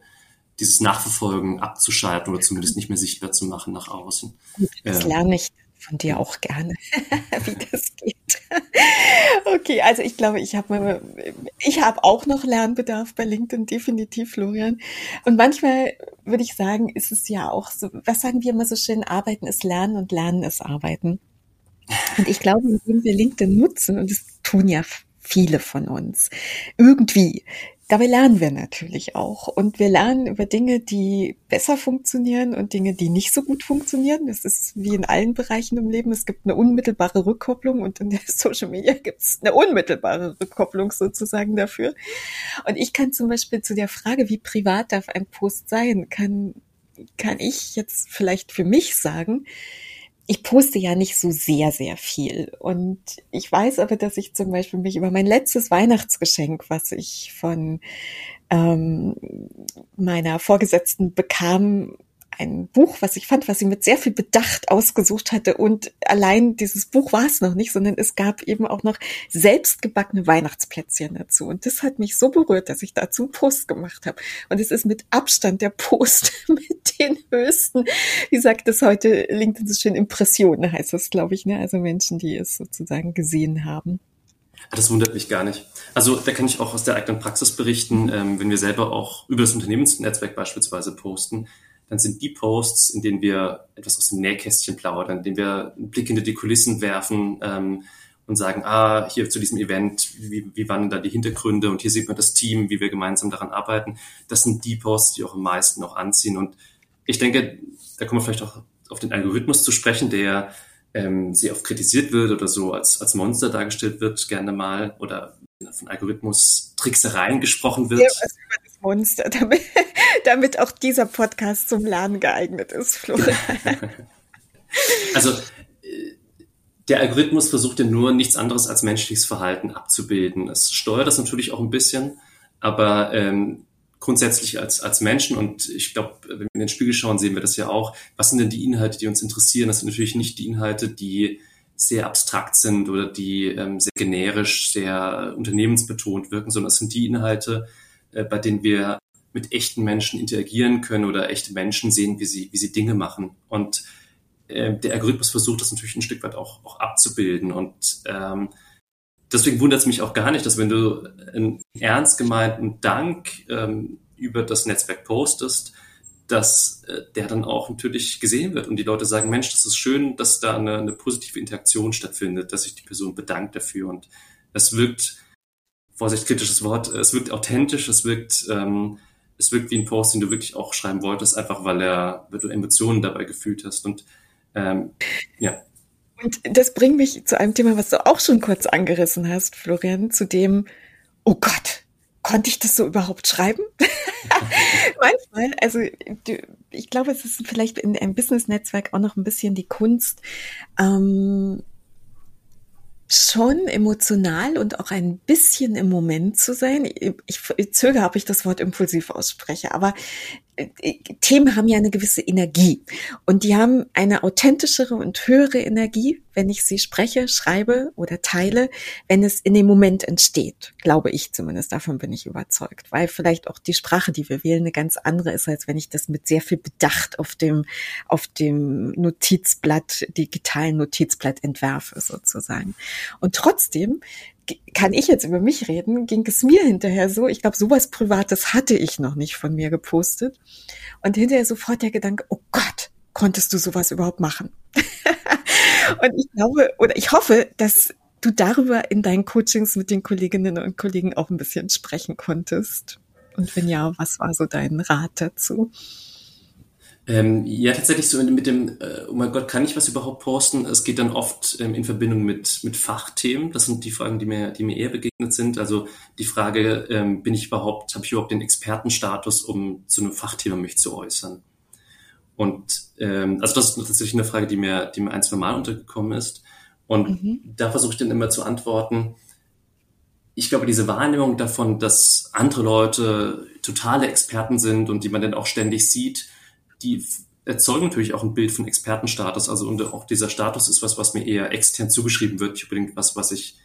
dieses Nachverfolgen abzuschalten oder zumindest nicht mehr sichtbar zu machen nach außen. Das ähm, lerne ich von dir auch gerne, wie das geht. okay, also ich glaube, ich habe ich habe auch noch Lernbedarf bei LinkedIn, definitiv, Florian. Und manchmal würde ich sagen, ist es ja auch so, was sagen wir immer so schön, Arbeiten ist Lernen und Lernen ist Arbeiten. Und ich glaube, indem wir LinkedIn nutzen, und das tun ja viele von uns, irgendwie Dabei lernen wir natürlich auch. Und wir lernen über Dinge, die besser funktionieren und Dinge, die nicht so gut funktionieren. Das ist wie in allen Bereichen im Leben. Es gibt eine unmittelbare Rückkopplung und in der Social Media gibt es eine unmittelbare Rückkopplung sozusagen dafür. Und ich kann zum Beispiel zu der Frage, wie privat darf ein Post sein, kann, kann ich jetzt vielleicht für mich sagen, ich poste ja nicht so sehr, sehr viel. Und ich weiß aber, dass ich zum Beispiel mich über mein letztes Weihnachtsgeschenk, was ich von ähm, meiner Vorgesetzten bekam, ein Buch, was ich fand, was sie mit sehr viel Bedacht ausgesucht hatte. Und allein dieses Buch war es noch nicht, sondern es gab eben auch noch selbstgebackene Weihnachtsplätzchen dazu. Und das hat mich so berührt, dass ich dazu einen Post gemacht habe. Und es ist mit Abstand der Post mit den höchsten, wie sagt es heute, LinkedIn so schön, Impressionen heißt das, glaube ich, ne? Also Menschen, die es sozusagen gesehen haben. Das wundert mich gar nicht. Also da kann ich auch aus der eigenen Praxis berichten, ähm, wenn wir selber auch über das Unternehmensnetzwerk beispielsweise posten, dann sind die Posts, in denen wir etwas aus dem Nähkästchen plaudern, in denen wir einen Blick hinter die Kulissen werfen ähm, und sagen, ah, hier zu diesem Event, wie, wie waren da die Hintergründe und hier sieht man das Team, wie wir gemeinsam daran arbeiten. Das sind die Posts, die auch am meisten noch anziehen. Und ich denke, da kommen wir vielleicht auch auf den Algorithmus zu sprechen, der ähm, sehr oft kritisiert wird oder so als, als Monster dargestellt wird, gerne mal, oder von Algorithmus-Tricksereien gesprochen wird. Ja, Monster, damit, damit auch dieser Podcast zum Lernen geeignet ist, Florian. also äh, der Algorithmus versucht ja nur nichts anderes als menschliches Verhalten abzubilden. Es steuert das natürlich auch ein bisschen, aber ähm, grundsätzlich als, als Menschen und ich glaube, wenn wir in den Spiegel schauen, sehen wir das ja auch. Was sind denn die Inhalte, die uns interessieren? Das sind natürlich nicht die Inhalte, die sehr abstrakt sind oder die ähm, sehr generisch, sehr unternehmensbetont wirken, sondern es sind die Inhalte, bei denen wir mit echten Menschen interagieren können oder echte Menschen sehen, wie sie, wie sie Dinge machen. Und äh, der Algorithmus versucht das natürlich ein Stück weit auch, auch abzubilden. Und ähm, deswegen wundert es mich auch gar nicht, dass wenn du einen ernst gemeinten Dank ähm, über das Netzwerk postest, dass äh, der dann auch natürlich gesehen wird und die Leute sagen, Mensch, das ist schön, dass da eine, eine positive Interaktion stattfindet, dass sich die Person bedankt dafür und es wirkt Vorsicht, kritisches Wort, es wirkt authentisch, es wirkt, ähm, es wirkt wie ein Post, den du wirklich auch schreiben wolltest, einfach weil er, weil du Emotionen dabei gefühlt hast und ähm, ja. Und das bringt mich zu einem Thema, was du auch schon kurz angerissen hast, Florian, zu dem, oh Gott, konnte ich das so überhaupt schreiben? Manchmal, also ich glaube, es ist vielleicht in einem Business-Netzwerk auch noch ein bisschen die Kunst, ähm, schon emotional und auch ein bisschen im Moment zu sein. Ich, ich zögere, ob ich das Wort impulsiv ausspreche, aber Themen haben ja eine gewisse Energie und die haben eine authentischere und höhere Energie, wenn ich sie spreche, schreibe oder teile, wenn es in dem Moment entsteht, glaube ich zumindest. Davon bin ich überzeugt, weil vielleicht auch die Sprache, die wir wählen, eine ganz andere ist, als wenn ich das mit sehr viel Bedacht auf dem, auf dem Notizblatt, digitalen Notizblatt entwerfe sozusagen. Und trotzdem kann ich jetzt über mich reden, ging es mir hinterher so, ich glaube, sowas Privates hatte ich noch nicht von mir gepostet. Und hinterher sofort der Gedanke, oh Gott, konntest du sowas überhaupt machen? und ich glaube, oder ich hoffe, dass du darüber in deinen Coachings mit den Kolleginnen und Kollegen auch ein bisschen sprechen konntest. Und wenn ja, was war so dein Rat dazu? Ähm, ja, tatsächlich so mit dem, äh, oh mein Gott, kann ich was überhaupt posten? Es geht dann oft ähm, in Verbindung mit, mit Fachthemen. Das sind die Fragen, die mir, die mir eher begegnet sind. Also die Frage, ähm, bin ich überhaupt, habe ich überhaupt den Expertenstatus, um zu einem Fachthema mich zu äußern? Und ähm, also das ist tatsächlich eine Frage, die mir, die mir ein, zwei Mal untergekommen ist. Und mhm. da versuche ich dann immer zu antworten. Ich glaube, diese Wahrnehmung davon, dass andere Leute totale Experten sind und die man dann auch ständig sieht, die erzeugen natürlich auch ein Bild von Expertenstatus. Also und auch dieser Status ist was, was mir eher extern zugeschrieben wird, nicht unbedingt was, was ich,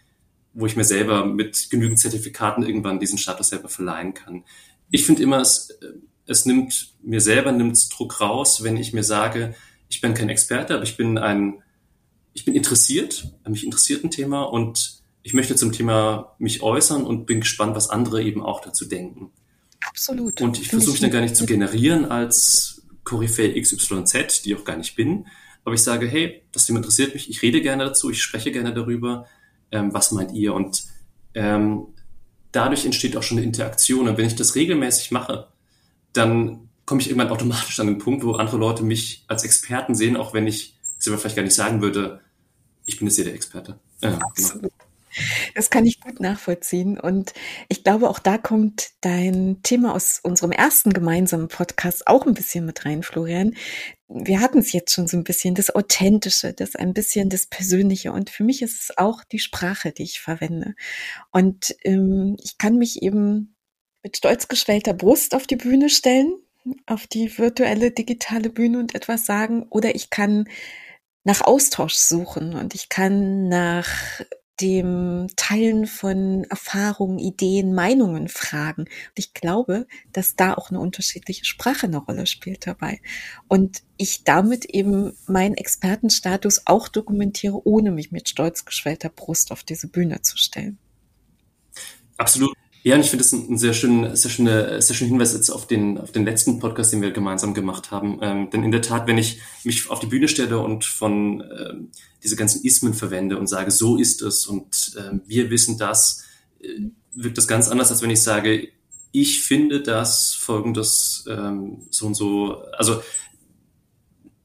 wo ich mir selber mit genügend Zertifikaten irgendwann diesen Status selber verleihen kann. Ich finde immer, es, es nimmt mir selber nimmt Druck raus, wenn ich mir sage, ich bin kein Experte, aber ich bin ein, ich bin interessiert, mich interessiert ein Thema und ich möchte zum Thema mich äußern und bin gespannt, was andere eben auch dazu denken. Absolut. Und ich versuche dann gar nicht zu generieren als Koryphäe XYZ, die ich auch gar nicht bin. Aber ich sage, hey, das Thema interessiert mich, ich rede gerne dazu, ich spreche gerne darüber. Ähm, was meint ihr? Und ähm, dadurch entsteht auch schon eine Interaktion. Und wenn ich das regelmäßig mache, dann komme ich irgendwann automatisch an den Punkt, wo andere Leute mich als Experten sehen, auch wenn ich selber vielleicht gar nicht sagen würde, ich bin jetzt hier der Experte. Ja, genau. Das kann ich gut nachvollziehen. Und ich glaube, auch da kommt dein Thema aus unserem ersten gemeinsamen Podcast auch ein bisschen mit rein, Florian. Wir hatten es jetzt schon so ein bisschen, das Authentische, das ein bisschen das Persönliche. Und für mich ist es auch die Sprache, die ich verwende. Und ähm, ich kann mich eben mit stolz geschwellter Brust auf die Bühne stellen, auf die virtuelle digitale Bühne und etwas sagen. Oder ich kann nach Austausch suchen und ich kann nach dem Teilen von Erfahrungen, Ideen, Meinungen fragen. Und ich glaube, dass da auch eine unterschiedliche Sprache eine Rolle spielt dabei. Und ich damit eben meinen Expertenstatus auch dokumentiere, ohne mich mit stolz geschwellter Brust auf diese Bühne zu stellen. Absolut. Ja, und ich finde es ein sehr schöner, sehr schöner, sehr schöner Hinweis jetzt auf den, auf den letzten Podcast, den wir gemeinsam gemacht haben. Ähm, denn in der Tat, wenn ich mich auf die Bühne stelle und von ähm, diese ganzen Ismen verwende und sage, so ist es und ähm, wir wissen das, äh, wirkt das ganz anders, als wenn ich sage, ich finde das folgendes ähm, so und so, also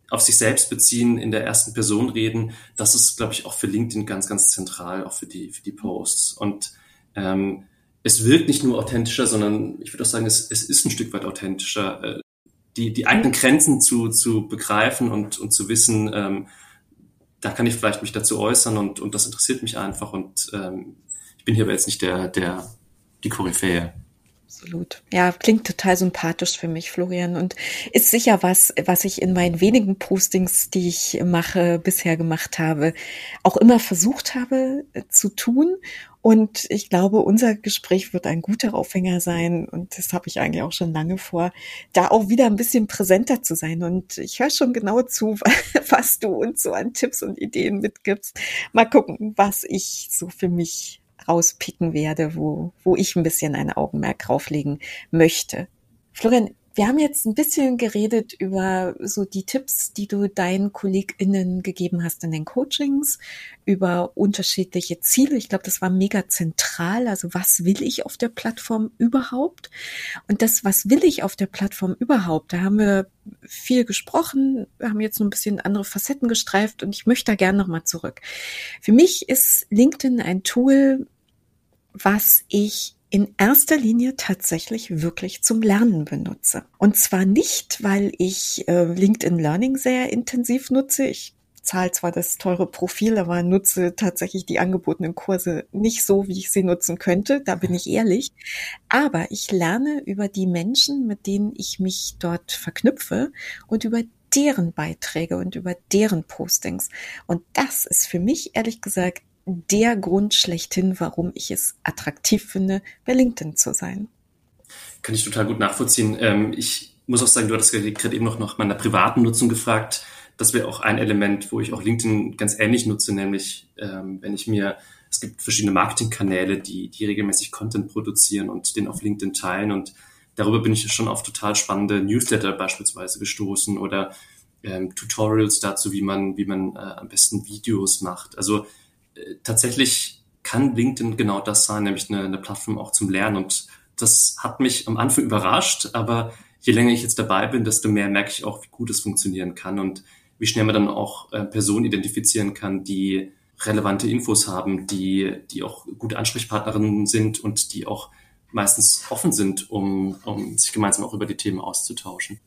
auf sich selbst beziehen, in der ersten Person reden, das ist, glaube ich, auch für LinkedIn ganz, ganz zentral, auch für die, für die Posts. Und ähm, es wirkt nicht nur authentischer, sondern ich würde auch sagen, es, es ist ein Stück weit authentischer, äh, die, die eigenen Grenzen zu, zu begreifen und, und zu wissen, ähm, da kann ich vielleicht mich dazu äußern und, und das interessiert mich einfach und ähm, ich bin hier aber jetzt nicht der, der, die Koryphäe. Absolut. Ja, klingt total sympathisch für mich, Florian. Und ist sicher was, was ich in meinen wenigen Postings, die ich mache, bisher gemacht habe, auch immer versucht habe äh, zu tun. Und ich glaube, unser Gespräch wird ein guter Aufhänger sein. Und das habe ich eigentlich auch schon lange vor, da auch wieder ein bisschen präsenter zu sein. Und ich höre schon genau zu, was du uns so an Tipps und Ideen mitgibst. Mal gucken, was ich so für mich rauspicken werde, wo, wo ich ein bisschen ein Augenmerk drauflegen möchte. Florian, wir haben jetzt ein bisschen geredet über so die Tipps, die du deinen KollegInnen gegeben hast in den Coachings, über unterschiedliche Ziele. Ich glaube, das war mega zentral. Also was will ich auf der Plattform überhaupt? Und das, was will ich auf der Plattform überhaupt? Da haben wir viel gesprochen. Wir haben jetzt so ein bisschen andere Facetten gestreift und ich möchte da gerne nochmal zurück. Für mich ist LinkedIn ein Tool, was ich in erster Linie tatsächlich wirklich zum Lernen benutze. Und zwar nicht, weil ich äh, LinkedIn Learning sehr intensiv nutze. Ich zahle zwar das teure Profil, aber nutze tatsächlich die angebotenen Kurse nicht so, wie ich sie nutzen könnte. Da bin ich ehrlich. Aber ich lerne über die Menschen, mit denen ich mich dort verknüpfe und über deren Beiträge und über deren Postings. Und das ist für mich ehrlich gesagt der Grund schlechthin, warum ich es attraktiv finde, bei LinkedIn zu sein. Kann ich total gut nachvollziehen. Ähm, ich muss auch sagen, du hattest gerade eben noch nach meiner privaten Nutzung gefragt. Das wäre auch ein Element, wo ich auch LinkedIn ganz ähnlich nutze, nämlich ähm, wenn ich mir, es gibt verschiedene Marketingkanäle, die, die regelmäßig Content produzieren und den auf LinkedIn teilen und darüber bin ich schon auf total spannende Newsletter beispielsweise gestoßen oder ähm, Tutorials dazu, wie man, wie man äh, am besten Videos macht. Also tatsächlich kann LinkedIn genau das sein, nämlich eine, eine Plattform auch zum Lernen und das hat mich am Anfang überrascht, aber je länger ich jetzt dabei bin, desto mehr merke ich auch, wie gut es funktionieren kann und wie schnell man dann auch äh, Personen identifizieren kann, die relevante Infos haben, die, die auch gute Ansprechpartnerinnen sind und die auch meistens offen sind, um, um sich gemeinsam auch über die Themen auszutauschen.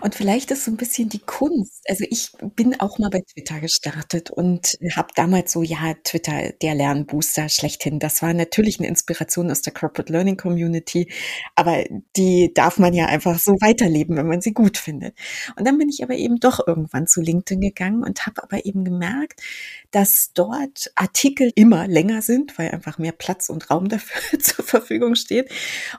Und vielleicht ist so ein bisschen die Kunst also, ich bin auch mal bei Twitter gestartet und habe damals so, ja, Twitter, der Lernbooster schlechthin. Das war natürlich eine Inspiration aus der Corporate Learning Community, aber die darf man ja einfach so weiterleben, wenn man sie gut findet. Und dann bin ich aber eben doch irgendwann zu LinkedIn gegangen und habe aber eben gemerkt, dass dort Artikel immer länger sind, weil einfach mehr Platz und Raum dafür zur Verfügung steht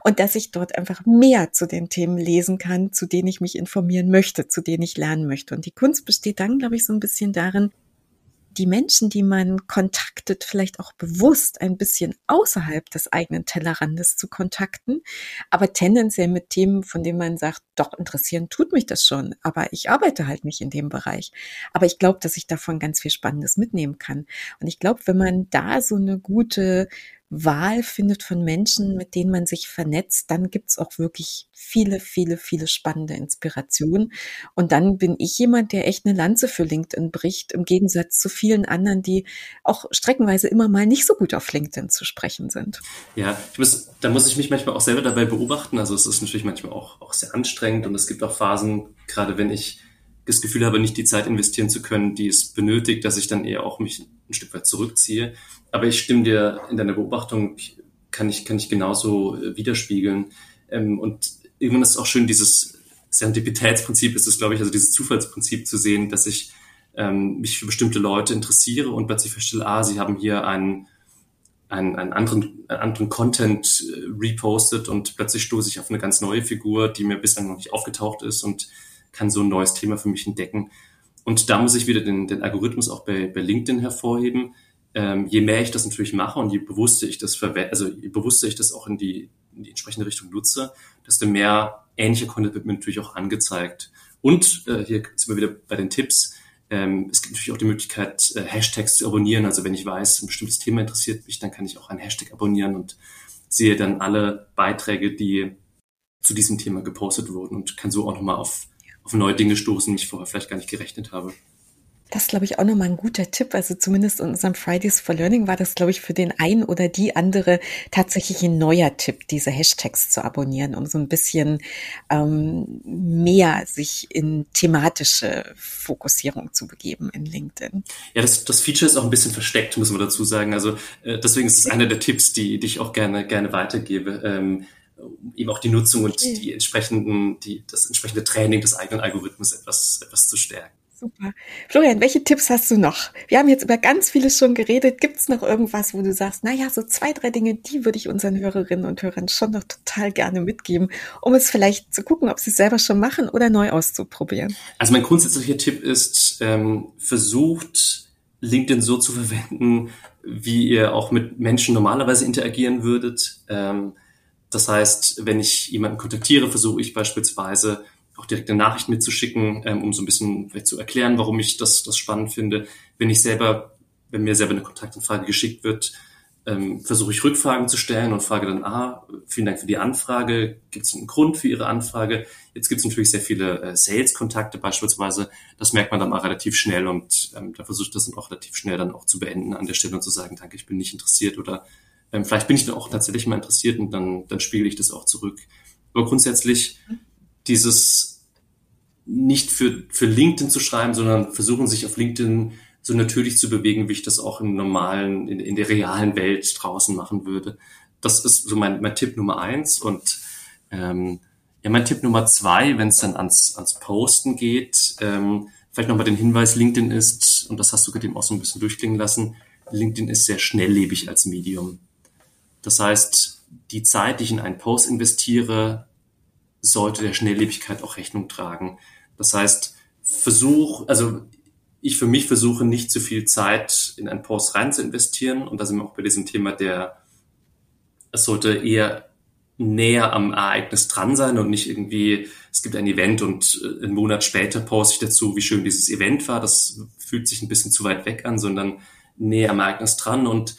und dass ich dort einfach mehr zu den Themen lesen kann, zu denen ich mich informieren möchte, zu denen ich lernen möchte. Und die Kunst besteht dann, glaube ich, so ein bisschen darin, die Menschen, die man kontaktet, vielleicht auch bewusst ein bisschen außerhalb des eigenen Tellerrandes zu kontakten, aber tendenziell mit Themen, von denen man sagt, doch interessieren tut mich das schon, aber ich arbeite halt nicht in dem Bereich. Aber ich glaube, dass ich davon ganz viel Spannendes mitnehmen kann. Und ich glaube, wenn man da so eine gute Wahl findet von Menschen, mit denen man sich vernetzt, dann gibt's auch wirklich viele, viele, viele spannende Inspirationen. Und dann bin ich jemand, der echt eine Lanze für LinkedIn bricht, im Gegensatz zu vielen anderen, die auch streckenweise immer mal nicht so gut auf LinkedIn zu sprechen sind. Ja, ich muss, da muss ich mich manchmal auch selber dabei beobachten. Also es ist natürlich manchmal auch, auch sehr anstrengend und es gibt auch Phasen, gerade wenn ich das Gefühl habe, nicht die Zeit investieren zu können, die es benötigt, dass ich dann eher auch mich ein Stück weit zurückziehe. Aber ich stimme dir in deiner Beobachtung, kann ich, kann ich genauso äh, widerspiegeln. Ähm, und irgendwann ist es auch schön, dieses Serendipitätsprinzip ist es, glaube ich, also dieses Zufallsprinzip zu sehen, dass ich ähm, mich für bestimmte Leute interessiere und plötzlich feststelle, ah, sie haben hier einen, einen, einen, anderen, einen anderen Content äh, repostet und plötzlich stoße ich auf eine ganz neue Figur, die mir bislang noch nicht aufgetaucht ist und kann so ein neues Thema für mich entdecken. Und da muss ich wieder den, den Algorithmus auch bei, bei LinkedIn hervorheben. Ähm, je mehr ich das natürlich mache und je bewusster ich das verwende, also je bewusster ich das auch in die, in die entsprechende Richtung nutze, desto mehr ähnliche Content wird mir natürlich auch angezeigt. Und äh, hier sind wir wieder bei den Tipps. Ähm, es gibt natürlich auch die Möglichkeit, äh, Hashtags zu abonnieren. Also wenn ich weiß, ein bestimmtes Thema interessiert mich, dann kann ich auch einen Hashtag abonnieren und sehe dann alle Beiträge, die zu diesem Thema gepostet wurden und kann so auch nochmal auf auf neue Dinge stoßen, die ich vorher vielleicht gar nicht gerechnet habe. Das ist, glaube ich, auch nochmal ein guter Tipp. Also zumindest in unserem Fridays for Learning war das, glaube ich, für den einen oder die andere tatsächlich ein neuer Tipp, diese Hashtags zu abonnieren, um so ein bisschen ähm, mehr sich in thematische Fokussierung zu begeben in LinkedIn. Ja, das, das Feature ist auch ein bisschen versteckt, muss man dazu sagen. Also äh, deswegen ist es einer der Tipps, die, die ich auch gerne, gerne weitergebe. Ähm, eben auch die Nutzung und die entsprechenden, die, das entsprechende Training des eigenen Algorithmus etwas, etwas zu stärken. Super. Florian, welche Tipps hast du noch? Wir haben jetzt über ganz vieles schon geredet. Gibt es noch irgendwas, wo du sagst, naja, so zwei, drei Dinge, die würde ich unseren Hörerinnen und Hörern schon noch total gerne mitgeben, um es vielleicht zu gucken, ob sie es selber schon machen oder neu auszuprobieren? Also mein grundsätzlicher Tipp ist, ähm, versucht LinkedIn so zu verwenden, wie ihr auch mit Menschen normalerweise interagieren würdet. Ähm, das heißt, wenn ich jemanden kontaktiere, versuche ich beispielsweise auch direkt eine Nachricht mitzuschicken, ähm, um so ein bisschen vielleicht zu erklären, warum ich das, das spannend finde. Wenn ich selber, wenn mir selber eine Kontaktanfrage geschickt wird, ähm, versuche ich Rückfragen zu stellen und frage dann, ah, vielen Dank für die Anfrage, gibt es einen Grund für Ihre Anfrage? Jetzt gibt es natürlich sehr viele äh, Sales-Kontakte beispielsweise, das merkt man dann auch relativ schnell und ähm, da versuche ich das dann auch relativ schnell dann auch zu beenden an der Stelle und zu sagen, danke, ich bin nicht interessiert oder ähm, vielleicht bin ich dann auch tatsächlich mal interessiert und dann, dann spiegel ich das auch zurück. Aber grundsätzlich dieses nicht für, für LinkedIn zu schreiben, sondern versuchen sich auf LinkedIn so natürlich zu bewegen, wie ich das auch im normalen, in, in der realen Welt draußen machen würde. Das ist so mein, mein Tipp Nummer eins. Und ähm, ja, mein Tipp Nummer zwei, wenn es dann ans, ans Posten geht, ähm, vielleicht nochmal den Hinweis, LinkedIn ist, und das hast du gerade eben auch so ein bisschen durchklingen lassen, LinkedIn ist sehr schnelllebig als Medium. Das heißt, die Zeit, die ich in einen Post investiere, sollte der Schnelllebigkeit auch Rechnung tragen. Das heißt, versuch, also ich für mich versuche nicht zu viel Zeit in einen Post rein zu investieren. Und da sind wir auch bei diesem Thema der, es sollte eher näher am Ereignis dran sein und nicht irgendwie, es gibt ein Event und äh, einen Monat später poste ich dazu, wie schön dieses Event war. Das fühlt sich ein bisschen zu weit weg an, sondern näher am Ereignis dran. Und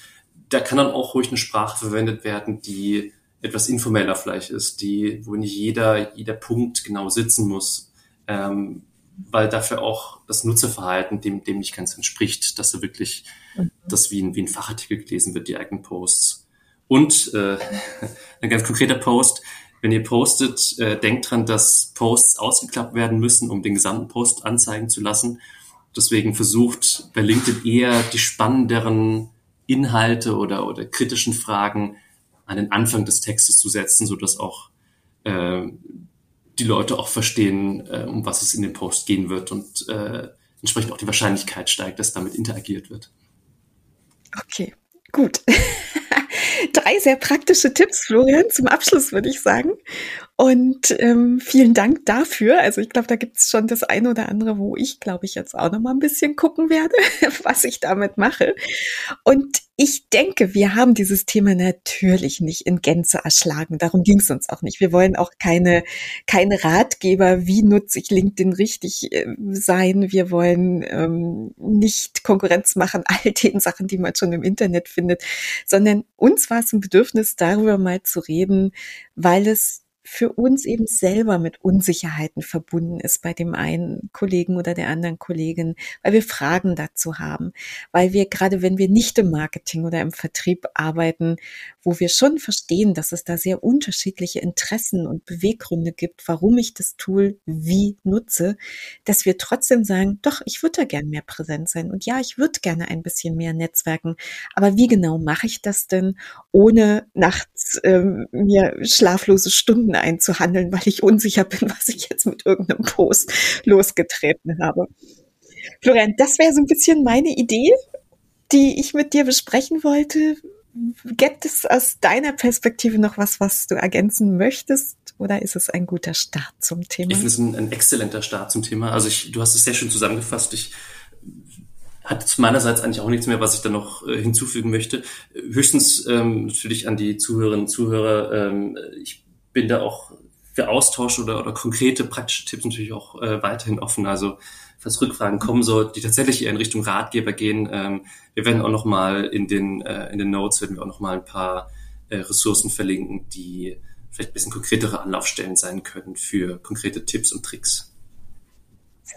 da kann dann auch ruhig eine Sprache verwendet werden, die etwas informeller vielleicht ist, die, wo nicht jeder, jeder Punkt genau sitzen muss, ähm, weil dafür auch das Nutzerverhalten dem, dem nicht ganz entspricht, dass er wirklich mhm. das wie ein, wie ein Fachartikel gelesen wird, die eigenen Posts. Und äh, ein ganz konkreter Post, wenn ihr postet, äh, denkt dran, dass Posts ausgeklappt werden müssen, um den gesamten Post anzeigen zu lassen. Deswegen versucht bei LinkedIn eher die spannenderen Inhalte oder, oder kritischen Fragen an den Anfang des Textes zu setzen, so dass auch äh, die Leute auch verstehen, äh, um was es in dem Post gehen wird und äh, entsprechend auch die Wahrscheinlichkeit steigt, dass damit interagiert wird. Okay, gut. Drei sehr praktische Tipps, Florian, zum Abschluss würde ich sagen. Und ähm, vielen Dank dafür. Also ich glaube, da gibt es schon das eine oder andere, wo ich, glaube ich, jetzt auch noch mal ein bisschen gucken werde, was ich damit mache. Und ich denke, wir haben dieses Thema natürlich nicht in Gänze erschlagen. Darum ging es uns auch nicht. Wir wollen auch keine, keine Ratgeber, wie nutze ich LinkedIn richtig äh, sein. Wir wollen ähm, nicht Konkurrenz machen all den Sachen, die man schon im Internet findet, sondern uns war es ein Bedürfnis, darüber mal zu reden, weil es für uns eben selber mit Unsicherheiten verbunden ist bei dem einen Kollegen oder der anderen Kollegin, weil wir Fragen dazu haben, weil wir gerade wenn wir nicht im Marketing oder im Vertrieb arbeiten, wo wir schon verstehen, dass es da sehr unterschiedliche Interessen und Beweggründe gibt, warum ich das Tool wie nutze, dass wir trotzdem sagen, doch, ich würde da gern mehr präsent sein und ja, ich würde gerne ein bisschen mehr netzwerken, aber wie genau mache ich das denn, ohne nachts ähm, mir schlaflose Stunden einzuhandeln, weil ich unsicher bin, was ich jetzt mit irgendeinem Post losgetreten habe. Florian, das wäre so ein bisschen meine Idee, die ich mit dir besprechen wollte. Gibt es aus deiner Perspektive noch was, was du ergänzen möchtest? Oder ist es ein guter Start zum Thema? Ich finde es ein, ein, exzellenter Start zum Thema. Also ich, du hast es sehr schön zusammengefasst. Ich hatte zu meinerseits eigentlich auch nichts mehr, was ich da noch äh, hinzufügen möchte. Höchstens ähm, natürlich an die Zuhörerinnen und Zuhörer. Ähm, ich bin da auch für Austausch oder, oder konkrete praktische Tipps natürlich auch äh, weiterhin offen. Also falls Rückfragen kommen sollten, die tatsächlich eher in Richtung Ratgeber gehen, ähm, wir werden auch nochmal in den äh, in den Notes werden wir auch nochmal ein paar äh, Ressourcen verlinken, die vielleicht ein bisschen konkretere Anlaufstellen sein können für konkrete Tipps und Tricks.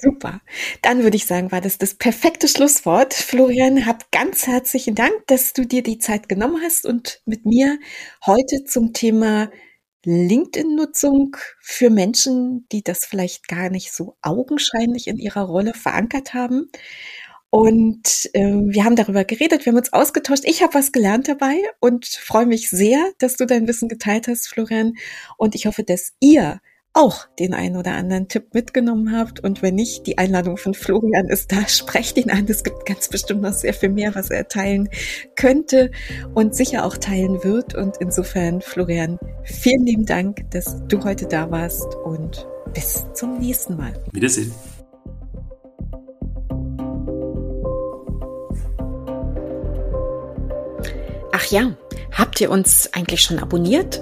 Super. Dann würde ich sagen, war das das perfekte Schlusswort. Florian, hab ganz herzlichen Dank, dass du dir die Zeit genommen hast und mit mir heute zum Thema LinkedIn-Nutzung für Menschen, die das vielleicht gar nicht so augenscheinlich in ihrer Rolle verankert haben. Und äh, wir haben darüber geredet, wir haben uns ausgetauscht. Ich habe was gelernt dabei und freue mich sehr, dass du dein Wissen geteilt hast, Florian. Und ich hoffe, dass ihr auch den einen oder anderen Tipp mitgenommen habt. Und wenn nicht, die Einladung von Florian ist da. Sprecht ihn an. Es gibt ganz bestimmt noch sehr viel mehr, was er teilen könnte und sicher auch teilen wird. Und insofern, Florian, vielen lieben Dank, dass du heute da warst und bis zum nächsten Mal. Wiedersehen. Ach ja, habt ihr uns eigentlich schon abonniert?